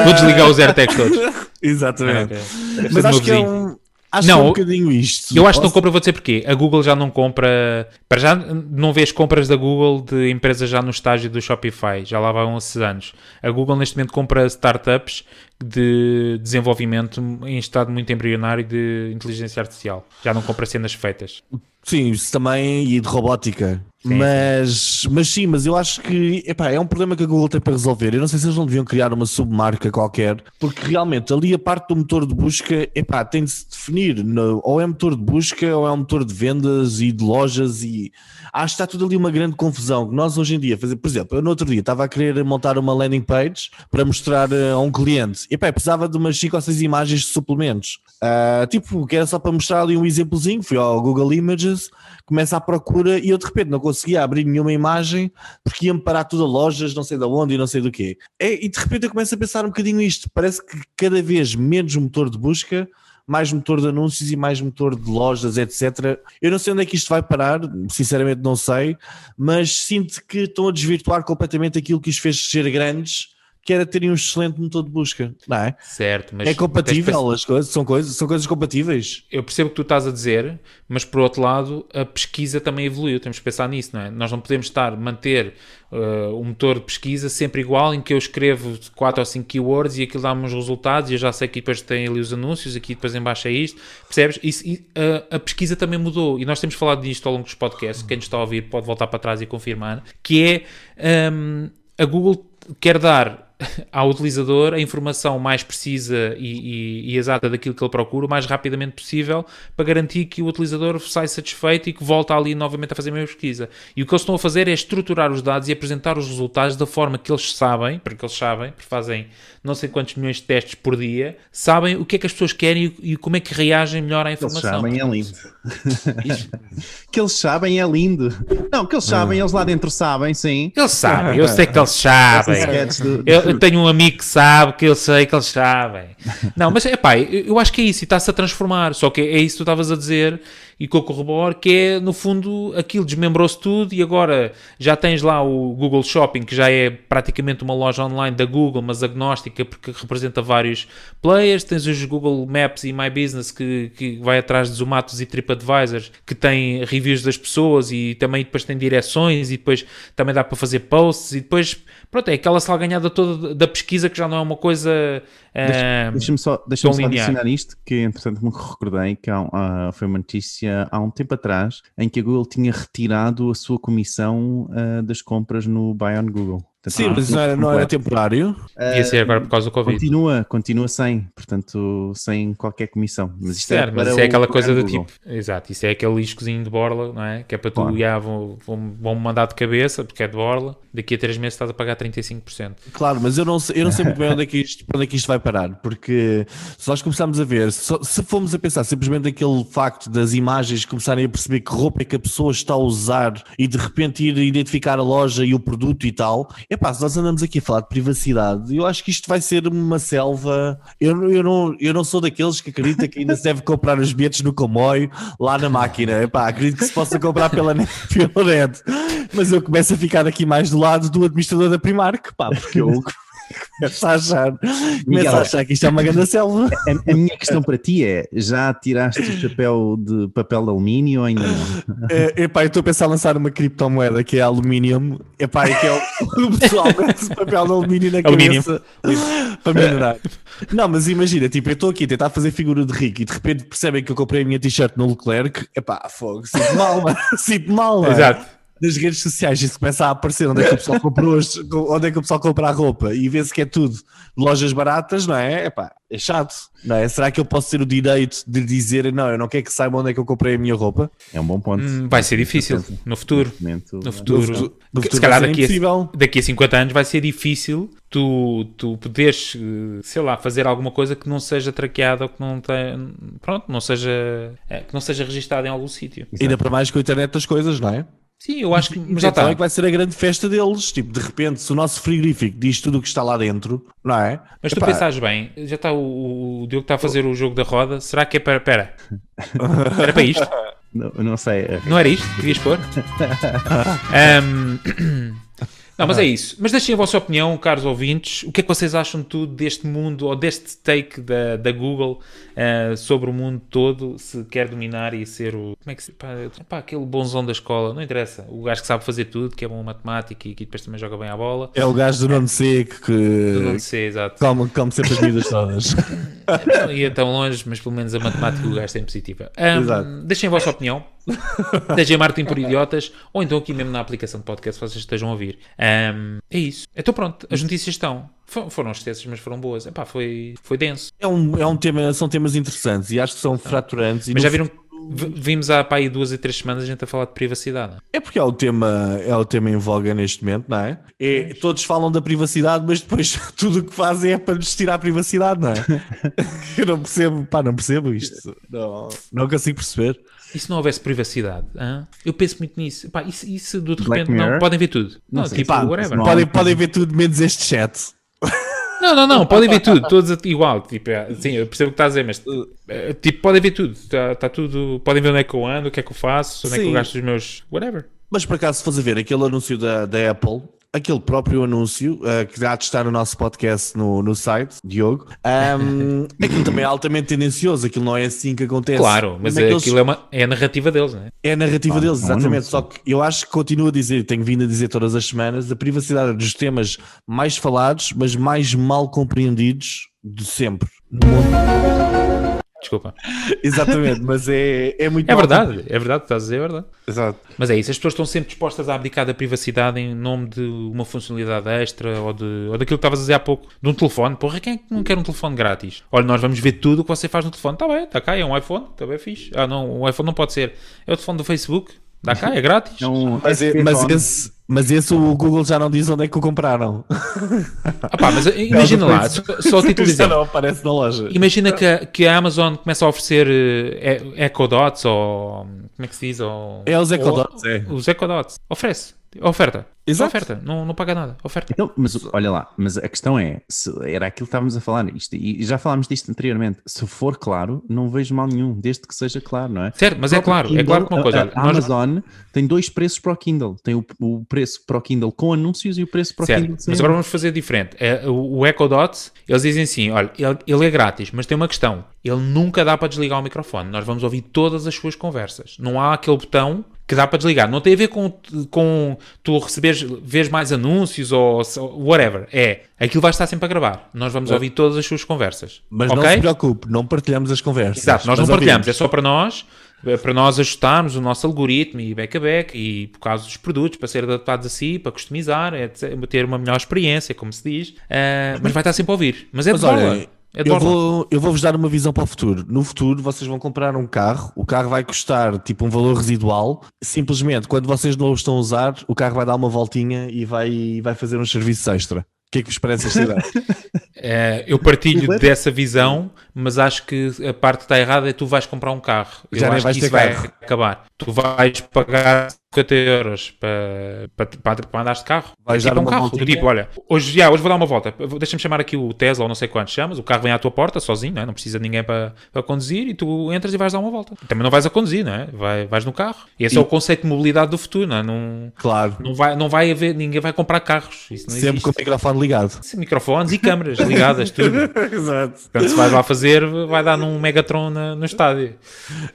Vou desligar os AirTags todos. Exatamente. Ah, ok. Deve Mas ser acho que é um. Acho Não, um bocadinho isto. Eu acho que não compra, vou dizer porquê. A Google já não compra. Para já não vês compras da Google de empresas já no estágio do Shopify. Já lá vão esses anos. A Google neste momento compra startups de desenvolvimento em estado muito embrionário de inteligência artificial. Já não compra cenas feitas. Sim, isso também e de robótica. Mas, mas sim, mas eu acho que epá, é um problema que a Google tem para resolver. Eu não sei se eles não deviam criar uma submarca qualquer, porque realmente ali a parte do motor de busca epá, tem de se definir. no- ou é motor de busca, ou é um motor de vendas e de lojas. E acho que está tudo ali uma grande confusão. Nós hoje em dia, fazer, por exemplo, eu no outro dia estava a querer montar uma landing page para mostrar eh, a um cliente. Eu precisava de umas 5 ou 6 imagens de suplementos. Ah, tipo, que era só para mostrar ali um exemplozinho. Fui ao Google Images, começa a procura e eu de repente não conseguia abrir nenhuma imagem porque ia-me parar tudo a lojas, não sei de onde e não sei do quê. É, e de repente eu começo a pensar um bocadinho isto. Parece que cada vez menos motor de busca, mais motor de anúncios e mais motor de lojas, etc. Eu não sei onde é que isto vai parar, sinceramente não sei, mas sinto que estão a desvirtuar completamente aquilo que os fez ser grandes, que era terem um excelente motor de busca, não é? Certo, mas é compatível as coisas, são coisas, são coisas compatíveis. eu percebo o que tu estás a dizer, mas por outro lado, a pesquisa também evoluiu. Temos que pensar nisso, não é? Nós não podemos estar, manter uh, o motor de pesquisa sempre igual, em que eu escrevo 4 ou 5 keywords e aquilo dá-me os resultados e eu já sei que depois tem ali os anúncios, aqui depois em baixo é isto. Percebes? Isso, e, uh, a pesquisa também mudou e nós temos falado disto ao longo dos podcasts. Quem nos está a ouvir pode voltar para trás e confirmar. Que é um, a Google quer dar *laughs* ao utilizador a informação mais precisa e, e- e exata daquilo que ele procura o mais rapidamente possível para garantir que o utilizador sai satisfeito e que volta ali novamente a fazer a mesma pesquisa. E o que eles estão a fazer é estruturar os dados e apresentar os resultados da forma que eles sabem, porque eles sabem, porque fazem não sei quantos milhões de testes por dia, sabem o que é que as pessoas querem e, e como é que reagem melhor à Eles informação. sabem, é lindo. *laughs* que eles sabem é lindo. Não, que eles sabem, eles lá dentro sabem, sim. Eles sabem, eu sei que eles sabem. Eu, tenho um amigo que sabe, que eu sei que eles sabem. *laughs* Não, mas é pá, eu acho que é isso, e está-se a transformar. Só que é isso que tu estavas a dizer e eu corroboro, que é no fundo aquilo desmembrou-se tudo e agora já tens lá o Google Shopping, que já é praticamente uma loja online da Google, mas agnóstica porque representa vários players. Tens os Google Maps e My Business que, que vai atrás de Zomatos e TripAdvisors, que tem reviews das pessoas e também depois tem direções e depois também dá para fazer posts e depois, pronto, é aquela salganhada toda da pesquisa que já não é uma coisa. Ah, Deixa-me só, deixa só adicionar isto, que entretanto me recordei que há ah, foi uma notícia há um tempo atrás em que a Google tinha retirado a sua comissão ah, das compras no Buy on Google. Portanto, Sim, mas não era, não era temporário. Devia ser agora por causa do Covid. Continua, continua sem, portanto, sem qualquer comissão. Mas isto Certo, é, mas isso é aquela coisa do tipo. Exato, isso é aquele iscozinho de borla, não é? Que é para tu, Claro. já, vão, vão, vão mandar de cabeça, porque é de borla. Daqui a 3 meses estás a pagar 35%. Claro, mas eu não sei, eu não sei muito bem *laughs* onde é, que isto, onde é que isto vai parar, porque se nós começarmos a ver, só- se formos a pensar simplesmente aquele facto das imagens começarem a perceber que roupa é que a pessoa está a usar e de repente ir identificar a loja e o produto e tal, é pá, se nós andamos aqui a falar de privacidade, eu acho que isto vai ser uma selva. Eu, não- eu, não, eu não sou daqueles que acredita que ainda se deve comprar os bilhetes no comboio lá na máquina, é pá, acredito que se possa comprar pela net, *laughs* pela net, mas eu começo a ficar aqui mais do lado do administrador da Primark, pá, porque eu *laughs* começo a achar, Miguel, a achar que isto é uma grande selva. A, a minha questão para ti é: já tiraste o chapéu de papel de alumínio ou ainda não? *laughs* É, epá, eu estou a pensar em lançar uma criptomoeda que é aluminium, epá, e que é *laughs* o, o pessoal mete papel de alumínio na Alumínio. cabeça para melhorar. Não, mas imagina, tipo, eu estou aqui a tentar fazer figura de rico e de repente percebem que eu comprei a minha t-shirt no Leclerc, epá, fogo, sinto mal, mano, sinto mal, mano. Exato. Nas redes sociais isso começa a aparecer onde é que o pessoal comprou, onde é que o pessoal compra a roupa e vê-se que é tudo lojas baratas, não é? Epá, é chato, não é? Será que eu posso ter o direito de dizer, não, eu não quero que saiba onde é que eu comprei a minha roupa? É um bom ponto. Hum, Vai ser difícil no futuro. Momento- No futuro. futuro- no se futuro calhar vai ser daqui a, daqui a 50 anos vai ser difícil tu, tu poderes, eh, sei lá, fazer alguma coisa que não seja traqueada ou que não tenha, pronto, não seja, eh, que não seja registada em algum sítio. Ainda para mais com a internet das coisas, não é? Sim, eu acho que. Mas já então é está. que vai ser a grande festa deles. Tipo, de repente, se o nosso frigorífico diz tudo o que está lá dentro, não é? Mas tu Epá, pensares bem, já está o, o Diogo está a fazer o jogo da roda. Será que é para. Pera. *laughs* Era para isto? Não, não sei. Não era isto que querias pôr? *laughs* Ahm, *clears throat* Não, mas é isso. Mas deixem a vossa opinião, caros ouvintes. O que é que vocês acham de tudo deste mundo ou deste take da, da Google ah, sobre o mundo todo? Se quer dominar e ser o. Como é que se. Pá, pá, aquele bonzão da escola, não interessa. O gajo que sabe fazer tudo, que é bom em matemática e que depois também joga bem à bola. É o gajo do nono C que, Não que sei, exato. come, come sempre as medidas todas. *laughs* Não ia tão longe, mas pelo menos a matemática o gajo tem positiva. Exato. deixem a vossa opinião. *laughs* Deixem Martin por idiotas, ou então aqui mesmo na aplicação de podcast, vocês estejam a ouvir. Ahm, é isso. Então pronto, as notícias estão. Fo- Foram extensas, mas foram boas. Epá, foi, foi denso. É um, é um tema, são temas interessantes e acho que são fraturantes. E Mas já viram, vimos há pá, aí duas e três semanas a gente a falar de privacidade. É porque é o tema, é o tema em voga neste momento, não é? É, todos falam da privacidade, mas depois *laughs* tudo o que fazem é para nos tirar a privacidade, não é? *laughs* Eu não percebo, pá, não percebo isto. Não, não consigo perceber. E se não houvesse privacidade? hã? Eu penso muito nisso. Pá, isso, isso de Black repente não, podem ver tudo. Não, Não sei, tipo, Pá, whatever. não- podem, podem ver tudo menos este chat. *laughs* Não, não, não, podem ver tudo, todos igual. Tipo, é, sim, eu percebo o que estás a dizer, mas eh, tipo, podem ver tudo. Está tá tudo. Podem ver onde é que eu ando, o que é que eu faço, onde é que eu Sim. gasto os meus. Whatever. Mas por acaso, se fores a ver aquele anúncio da, da Apple, aquele próprio anúncio, eh, que de estar no nosso podcast no, no site, Diogo, um, *laughs* aquilo também é altamente tendencioso, aquilo não é assim que acontece. Claro, mas é é, aquilo é, uma, é a narrativa deles, não é? É a narrativa Claro, deles, é exatamente. Só que eu acho que continuo a dizer, tenho vindo a dizer todas as semanas, a privacidade é dos temas mais falados, mas mais mal compreendidos de sempre. No mundo. Desculpa. *laughs* Exatamente, mas é, é muito É verdade, é verdade, estás a dizer, é verdade. Exato. Mas é isso, as pessoas estão sempre dispostas a abdicar da privacidade em nome de uma funcionalidade extra ou, de, ou daquilo que estavas a dizer há pouco, de um telefone. Porra, quem é que não quer um telefone grátis? Olha, nós vamos ver tudo o que você faz no telefone. Está bem, está cá, é um iPhone, está bem fixe. Ah, não, o iPhone não pode ser. É o telefone do Facebook, dá cá, é grátis. É um Mas, é- SP mas esse, mas esse o Google já não diz onde é que o compraram. *laughs* Ah pá, mas imagina lá, só, só a título *laughs* exemplo. não aparece na loja. Imagina que, a- que a Amazon começa a oferecer eh, e- Echo Dots ou. Como é que se diz? Ou, É os Echo ou- Dots, é. Os Echo Dots. Oferece. Oferta. Exato. Oferta. Não, não paga nada. Oferta. Então, mas olha lá, mas a questão é, se era aquilo que estávamos a falar, isto, e já falámos disto anteriormente, se for claro, não vejo mal nenhum, desde que seja claro, não é? Certo, mas é O próprio claro, é claro que uma Kindle, coisa. A, a nós- Amazon tem dois preços para o Kindle. Tem o, o preço para o Kindle com anúncios e o preço para o Certo, Kindle sem mas agora vamos fazer diferente. É, o, o Echo Dot, eles dizem assim: olha, ele, ele é grátis, mas tem uma questão: ele nunca dá para desligar o microfone. Nós vamos ouvir todas as suas conversas. Não há aquele botão que dá para desligar. Não tem a ver com, com tu receberes vês mais anúncios ou se- whatever. É aquilo vai estar sempre a gravar. Nós vamos ouvir todas as suas conversas. Mas não ok? se preocupe, não partilhamos as conversas. Exato, nós não partilhamos, é ouvimos. só para nós, é para nós ajustarmos o nosso algoritmo e back a back e por causa dos produtos, para ser adaptados a si, para customizar, etc, ter uma melhor experiência, como se diz, Ah, mas vai estar sempre a ouvir. Mas é Mas de olha, É eu, vou, eu vou-vos dar uma visão para o futuro. No futuro, vocês vão comprar um carro, o carro vai custar tipo um valor residual. Simplesmente, quando vocês não o estão a usar, o carro vai dar uma voltinha e vai, vai fazer uns serviços extra. O que é que vos parece esta ideia? Eh, *laughs* eu partilho dessa visão, mas acho que a parte que está errada é tu vais comprar um carro. Eu Já nem acho vais que ter isso vai carro. acabar. Tu vais pagar 50 euros para, para, para, andares de carro. Vais tipo dar um uma carro. voltinha. Do tipo, olha, hoje, já, hoje vou dar uma volta. Deixa-me chamar aqui o Tesla ou não sei quantos chamas. O carro vem à tua porta sozinho, não, é? não precisa de ninguém para, para conduzir e tu entras e vais dar uma volta. Também não vais a conduzir, não é? Vai, vais no carro. E esse é o conceito de mobilidade do futuro, não é? Não, Claro, não, vai, não vai haver, ninguém vai comprar carros. Sempre existe. com o microfone ligado. Sim, Microfones e câmaras ligadas, tudo. *laughs* Exato. Portanto, se vais lá fazer, vai dar num Megatron na- no estádio.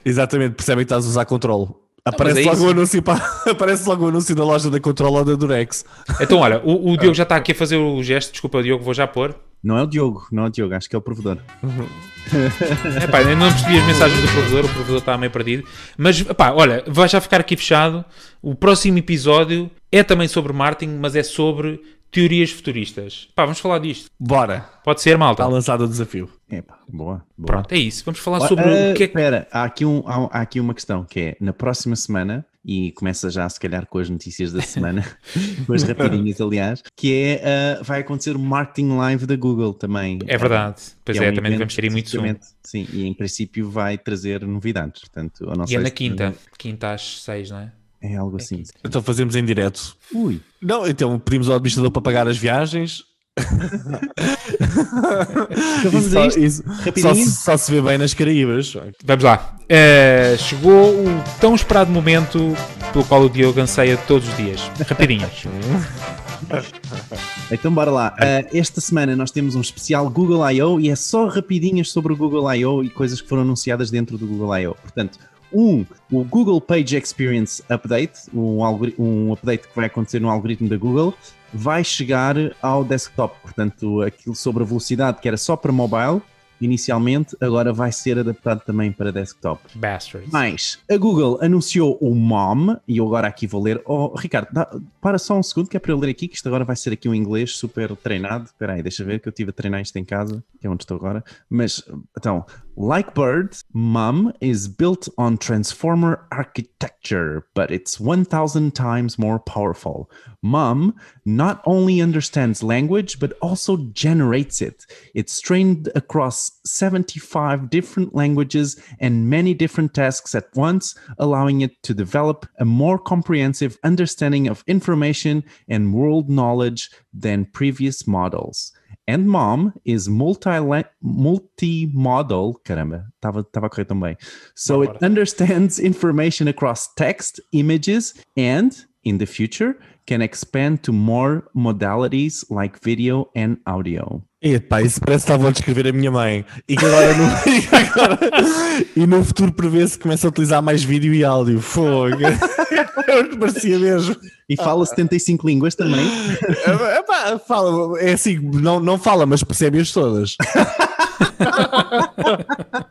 Exatamente, percebem que estás a usar controle. Aparece, é logo anúncio para- *laughs* aparece logo o anúncio da loja da Control ou da Durex. Então, olha, o, o Diogo já está aqui a fazer o gesto. Desculpa, Diogo, vou já pôr. Não é o Diogo, não é o Diogo, acho que é o provedor. *laughs* Epá, eu não percebi as mensagens do provedor, o provedor está meio perdido. Mas, epá, olha, vai já ficar aqui fechado. O próximo episódio é também sobre marketing, mas é sobre teorias futuristas. Pá, vamos falar disto. Bora, Pode ser, malta? está lançado o desafio. Epá, boa, boa. Pronto, é isso. Vamos falar sobre ah, o que é que... Espera, há, aqui um, há, há aqui uma questão que é na próxima semana, e começa já se calhar com as notícias da semana, *laughs* com as rapidinhas, aliás, que é ah, vai acontecer o Marketing Live da Google também. É verdade. Pois Que é, um também devemos ter aí muito zoom. especificamente- Sim, e em princípio vai trazer novidades. Portanto, eu não E é na quinta. Quinta às seis, não é? É algo assim. Então fazemos em direto. Ui, Não, então pedimos ao administrador para pagar as viagens. Então vamos Isso a só, isto. isso só, só se vê bem nas Caraíbas. Vamos lá. Eh, chegou o tão esperado momento pelo qual o Diogo anseia todos os dias. Rapidinhas. *laughs* Então bora lá. Ah, esta semana nós temos um especial Google I.O. e é só rapidinhas sobre o Google I.O. e coisas que foram anunciadas dentro do Google I.O. Portanto, um, o Google Page Experience Update, um, um update que vai acontecer no algoritmo da Google, vai chegar ao desktop. Portanto, aquilo sobre a velocidade que era só para mobile, inicialmente, agora vai ser adaptado também para desktop. Bastards. Mas a Google anunciou o MOM, e eu agora aqui vou ler. Oh, Ricardo, dá- para só um segundo, que é para eu ler aqui, que isto agora vai ser aqui um inglês super treinado. Espera aí, deixa ver que eu estive a treinar isto em casa, que é onde estou agora. Mas, então, like Bird, MOM is built on Transformer architecture, but it's 1000 times more powerful. MOM not only understands language, but also generates it. It's trained across 75 different languages and many different tasks at once, allowing it to develop a more comprehensive understanding of information and world knowledge than previous models. And MOM is multi multi-model, caramba, estava estava a correr também. So it understands information across text, images, and in the future can expand to more modalities like video and audio. Epá, isso parece que estavam a descrever a minha mãe. E que agora no, *laughs* e agora- e no futuro prevê-se que começa a utilizar mais vídeo e áudio. Fogo. *laughs* É o que parecia mesmo. E fala 75 línguas também. Epá, fala, é assim, não, não fala, mas percebe-as todas. *laughs* *laughs*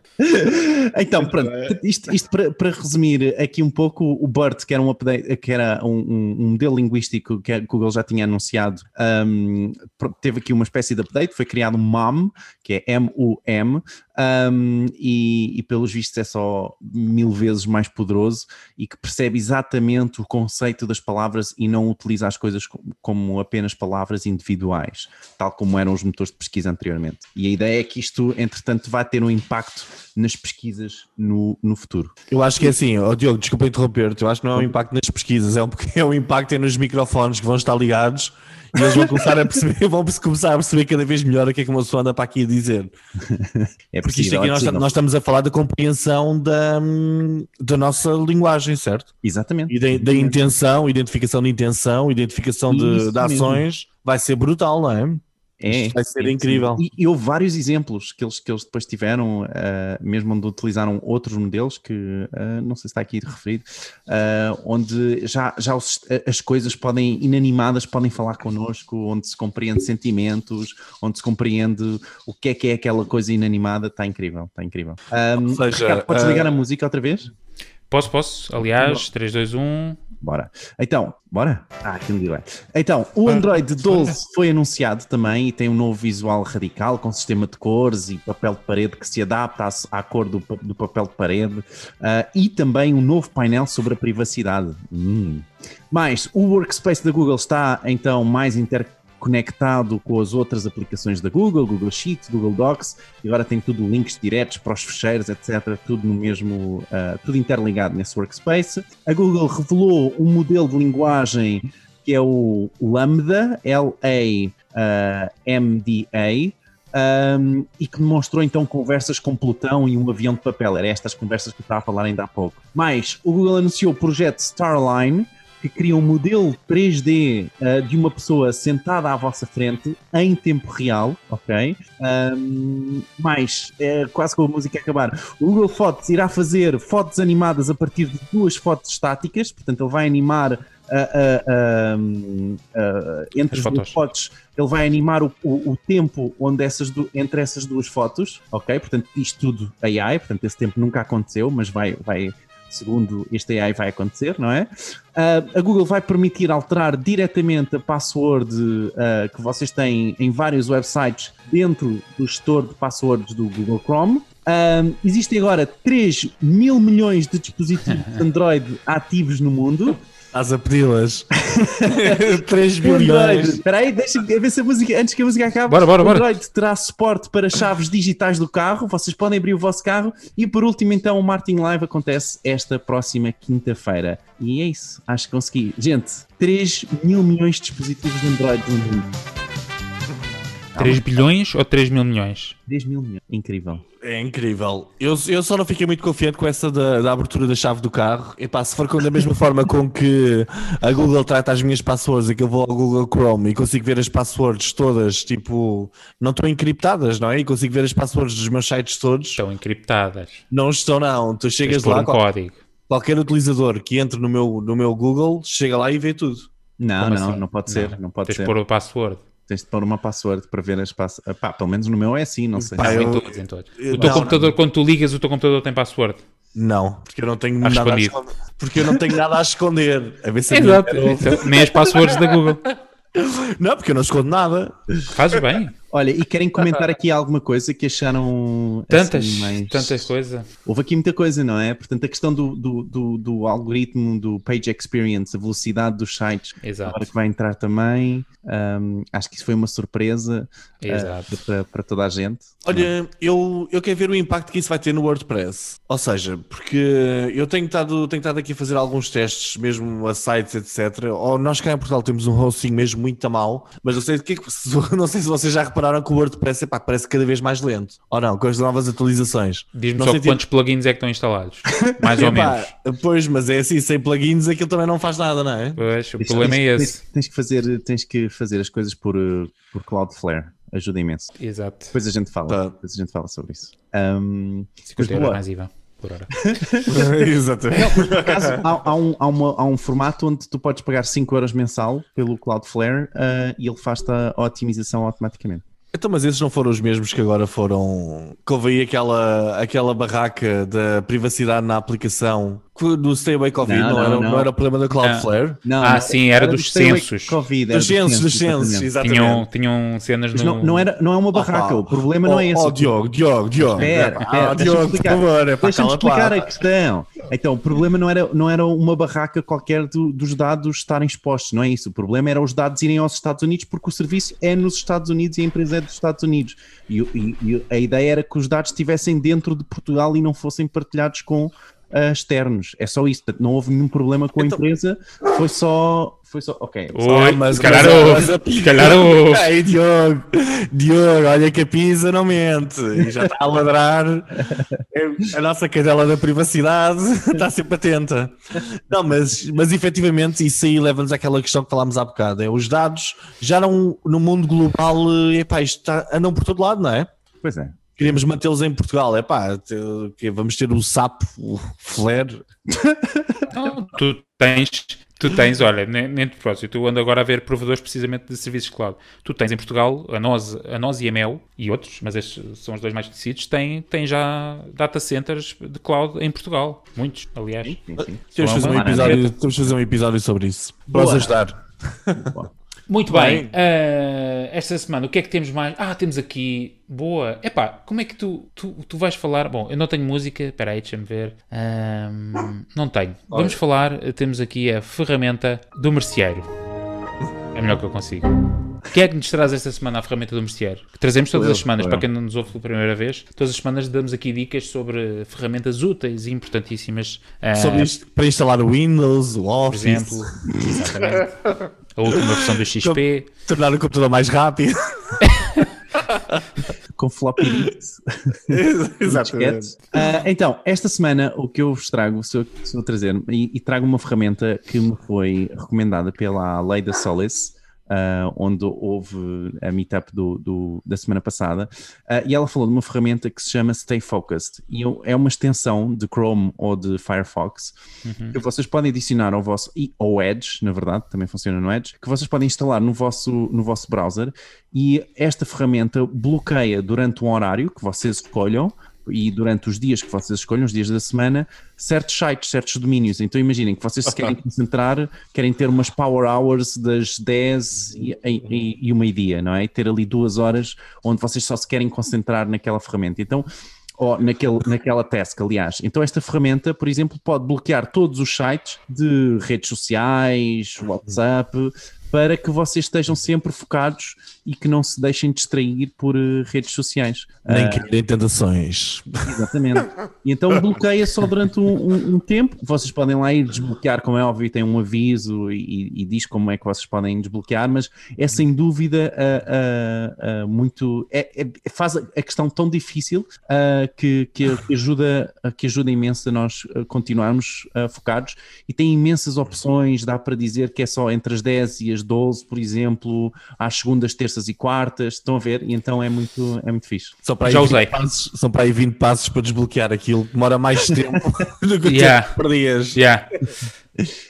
Então, pronto, isto, isto para, para resumir aqui um pouco, o BERT, que era um, update, que era um, um- um modelo linguístico que a Google já tinha anunciado, um, teve aqui uma espécie de update, foi criado um MUM, que é M-U-M, um, e, e pelos vistos é só mil vezes mais poderoso e que percebe exatamente o conceito das palavras e não utiliza as coisas co- como apenas palavras individuais, tal como eram os motores de pesquisa anteriormente. E a ideia é que isto, entretanto, vai ter um impacto nas pesquisas no, no futuro. Eu acho que é assim, ó Diogo, desculpa interromper-te, eu acho que não é um impacto nas pesquisas, é um, *laughs* é um impacto é nos microfones que vão estar ligados e eles vão começar a perceber, *laughs* vão começar a perceber cada vez melhor o que é que uma pessoa anda para aqui a dizer. É Porque isto aqui é nós, nós estamos a falar da compreensão da, da nossa linguagem, certo? Exatamente. E da, da intenção, identificação de intenção, identificação de, de ações, vai ser brutal, não é? É, Isto vai ser é incrível. E, e houve vários exemplos que eles, que eles depois tiveram, ah, mesmo onde utilizaram outros modelos, que ah, não sei se está aqui referido, ah, onde já, já os- as coisas podem, inanimadas, podem falar connosco, onde se compreende sentimentos, onde se compreende o que é que é aquela coisa inanimada, está incrível, está incrível. Ah, seja, Ricardo, podes ligar a música outra vez? Posso, posso? Aliás, 3, 2, 1. Bora. Então, bora? Ah, aqui no delay. Então, o Android 12 foi anunciado também e tem um novo visual radical com sistema de cores e papel de parede que se adapta à, cor do, do papel de parede ah, e também um novo painel sobre a privacidade. Hum. Mais, o Workspace da Google está então mais interconectado com as outras aplicações da Google, Google Sheets, Google Docs, e agora tem tudo links diretos para os fecheiros, etc. Tudo no mesmo, ah, tudo interligado nesse Workspace. A Google revelou um modelo de linguagem que é o Lambda, L-A-M-D-A, um, e que demonstrou então conversas com Plutão e um avião de papel. Era estas conversas que eu estava a falar ainda há pouco. Mais, o Google anunciou o projeto Starline, que cria um modelo 3D uh, de uma pessoa sentada à vossa frente em tempo real, ok? Um, mais, é, quase com a música acabar, o Google Fotos irá fazer fotos animadas a partir de duas fotos estáticas, portanto ele vai animar uh, uh, uh, entre As as duas fotos. fotos, ele vai animar o, o- o tempo onde essas du- entre essas duas fotos, ok? Portanto, isto tudo AI, portanto, esse tempo nunca aconteceu, mas vai, vai segundo este AI, vai acontecer, não é? Ah, a Google vai permitir alterar diretamente a password ah, que vocês têm em vários websites dentro do gestor de passwords do Google Chrome. Ah, existem agora 3 mil milhões de dispositivos *laughs* Android ativos no mundo. Estás a pedi-las. 3 O Android, bilhões. espera aí, deixa-me ver se a música, antes que a música acabe. Bora, bora, o bora. Android terá suporte para chaves digitais do carro, vocês podem abrir o vosso carro e por último então o Martin Live acontece esta próxima quinta-feira. E é isso, acho que consegui. Gente, 3 mil milhões de dispositivos de Android no mundo. 3 bilhões ou 3 mil milhões? 3 mil milhões, incrível. É incrível. Eu, eu só não fiquei muito confiante com essa da, da abertura da chave do carro. Epá, se for com, da mesma forma com que a Google trata as minhas passwords e que eu vou ao Google Chrome e consigo ver as passwords todas, tipo, não estão encriptadas, não é? E consigo ver as passwords dos meus sites todos. Estão encriptadas. Não estão, não. Tu chegas lá, um qual- código. qualquer utilizador que entre no meu, no meu Google chega lá e vê tudo. Não, Como não, assim? não pode ser, não pode Tens ser. de pôr o password. Tens de pôr uma password para ver as passwords. Pá, pelo menos no meu é assim, não sei. Pá, Não, eu- em todos, em todos. eu- O teu não, computador, quando tu ligas, o teu computador tem password. Não, porque eu não tenho nada a esconder. Porque eu não tenho nada a esconder. A ver se Exato. Então, Nem as passwords da Google. *laughs* Não, porque eu não escondo nada. Fazes bem. Olha, e querem comentar *laughs* aqui alguma coisa que acharam assim, Tantas, mais- tantas coisas. Houve aqui muita coisa, não é? Portanto, a questão do, do, do, do algoritmo, do page experience, a velocidade dos sites, Exato. agora que vai entrar também, hum, acho que isso foi uma surpresa uh, para, para toda a gente. Olha, eu, eu quero ver o impacto que isso vai ter no WordPress. Ou seja, porque eu tenho estado, tenho estado aqui a fazer alguns testes, mesmo a sites, etc. Ou nós cá em Portugal temos um hosting mesmo muito a mal, mas eu sei, que, *laughs* não sei se vocês já repararam que o WordPress epá, parece cada vez mais lento. Ou não, com as novas atualizações. Diz-me só quantos plugins é que estão instalados. Mais ou *laughs* Epá, menos. Pois, mas é assim, sem plugins aquilo também não faz nada, não é? Pois, o Tens- problema é tens- esse. Tens, tens que fazer, tens que fazer as coisas por, uh, por Cloudflare, ajuda imenso. Exato. Depois a gente fala, Tá. depois a gente fala sobre isso. Um, 50 euros mais IVA por hora. *laughs* Exatamente. Por acaso, há, há um, há, uma- há um formato onde tu podes pagar 5 euros mensal pelo Cloudflare uh, e ele faz-te a otimização automaticamente. Então, mas esses não foram os mesmos que agora foram. Que houve aí aquela, aquela barraca da privacidade na aplicação que do Stay Away Covid, Não, não, não, era, não. não era o problema da Cloudflare? Não, Ah, não, sim, era dos Stay Away censos. Covid, era Dos censos, dos censos, exatamente. Tinham, tinham cenas no. não, não, era, não é uma barraca, Opa. o problema não é Oh, esse. Oh, Diogo, Diogo, Diogo. Espera, Epá, espera, ah, deixa-me Diogo, por favor, é para Deixa-me explicar a questão. Então, o problema não era, não era uma barraca qualquer do- dos dados estarem expostos, não é isso. O problema era os dados irem aos Estados Unidos porque o serviço é nos Estados Unidos e a empresa é dos Estados Unidos. E, e- e a ideia era que os dados estivessem dentro de Portugal e não fossem partilhados com ah, externos. É só isso. Portanto, não houve nenhum problema com a Então- empresa. Foi só. Foi só. Ok. Oi, mas- se calhar houve. Se calhar houve. Ei, Diogo, Diogo, olha que a Pisa não mente e já está a ladrar. A nossa cadela da privacidade *laughs* está sempre atenta. Não, mas, mas efetivamente isso aí leva-nos àquela questão que falámos há bocado: é os dados já não no mundo global, eh, epá, isto está, andam por todo lado, não é? Pois é. Queremos mantê-los em Portugal, é pá, vamos ter o sapo, o flare. *laughs* Não, tu tens, tu tens, olha, nem, de propósito, eu ando agora a ver provadores precisamente de serviços cloud. Tu tens em Portugal, a nós, a nós e a Mel, e outros, mas estes são os dois mais conhecidos, têm, têm já data centers de cloud em Portugal. Muitos, aliás. Sim, sim. Temos de fazer, um episódio, temos fazer um episódio sobre isso. Para os Boa. ajudar. Muito Bem. bem, eh, esta semana o que é que temos mais? Ah, temos aqui, boa. Epá, como é que tu, tu, tu vais falar? Bom, eu não tenho música, espera aí, deixa-me ver. Ahm, não tenho. *laughs* Vamos falar, eh, temos aqui a ferramenta do merceeiro. É melhor que eu consigo. O que é que nos traz esta semana a ferramenta do merceeiro? Que trazemos todas as semanas, para quem não nos ouve pela primeira vez, todas as semanas damos aqui dicas sobre ferramentas úteis e importantíssimas. ah, Sobre isto, para instalar o Windows, o por Office, exemplo, *laughs* exatamente. A última versão do XP. tornar o computador mais rápido. *laughs* Com floppy disks. disquetes. Ah, então, esta semana o que eu vos trago, se eu, se eu trazer, e, e trago uma ferramenta que me foi recomendada pela Leida Solis, ah, onde houve a meetup do, do- da semana passada, ah, e ela falou de uma ferramenta que se chama Stay Focused, e eu- é uma extensão de Chrome ou de Firefox que vocês podem adicionar ao vosso, e ao Edge, na verdade, também funciona no Edge, que vocês podem instalar no vosso, no vosso browser. E esta ferramenta bloqueia durante um horário que vocês escolham e durante os dias que vocês escolham, os dias da semana, certos sites, certos domínios. Então imaginem que vocês se querem concentrar, querem ter umas power hours das 10 e, e, e o meio-dia, não é? Ter ali duas horas onde vocês só se querem concentrar naquela ferramenta. Então ou naquele, naquela task, aliás. Então, esta ferramenta, por exemplo, pode bloquear todos os sites de redes sociais, WhatsApp, para que vocês estejam sempre focados e que não se deixem distrair por eh, redes sociais. Nem em tentações. Exatamente. E então bloqueia só durante um, um- um tempo. Vocês podem lá ir desbloquear, como é óbvio, tem um aviso e, e diz como é que vocês podem desbloquear, mas é sem dúvida ah, ah, muito. É, é- faz a questão tão difícil que, que, ajuda, que ajuda imenso a nós continuarmos focados e tem imensas opções. Dá para dizer que é só entre as 10 e as 12, por exemplo, às segundas, terças e quartas. Estão a ver? E então é muito, é muito fixe. São para, aí Já 20 usei. passos, são para aí 20 passos para desbloquear aquilo. Demora mais tempo *laughs* do que o Yeah. tempo que perdias. Yeah.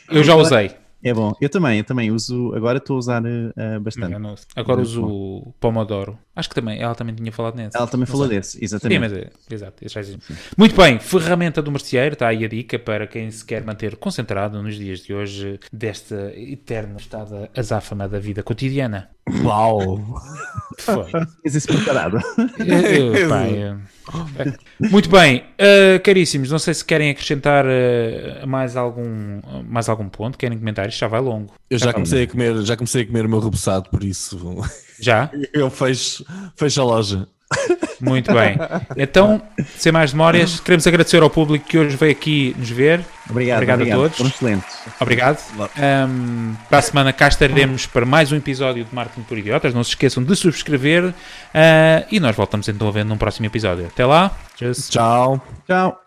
Eu já usei. É bom. Eu também, eu também uso. Agora estou a usar eh, bastante. Não. Agora uso o Pomodoro. Acho que também, ela também tinha falado nessa. Ela também falou desse, Sim, exatamente. mas é, exato, esse já existe. Muito bem, ferramenta do merceeiro, está aí a dica para quem se quer manter concentrado nos dias de hoje desta eterna estada azáfama da vida cotidiana. Uau! Foi. Eu, pá, eu- Muito bem, uh, caríssimos, não sei se querem acrescentar uh, mais, algum, mais algum ponto, querem comentar, isto já vai longo. Eu já comecei a comer, já comecei a comer o meu rebuçado, por isso Já? eu fecho, fecho a loja. Muito bem. Então, sem mais demórias, queremos agradecer ao público que hoje veio aqui nos ver. Obrigado, Obrigado a obrigado. todos. Foram excelentes. Obrigado. Um, para a semana cá estaremos para mais um episódio de Marketing por Idiotas. Não se esqueçam de subscrever uh, e nós voltamos então a ver num próximo episódio. Até lá. Tchau. Tchau. Tchau.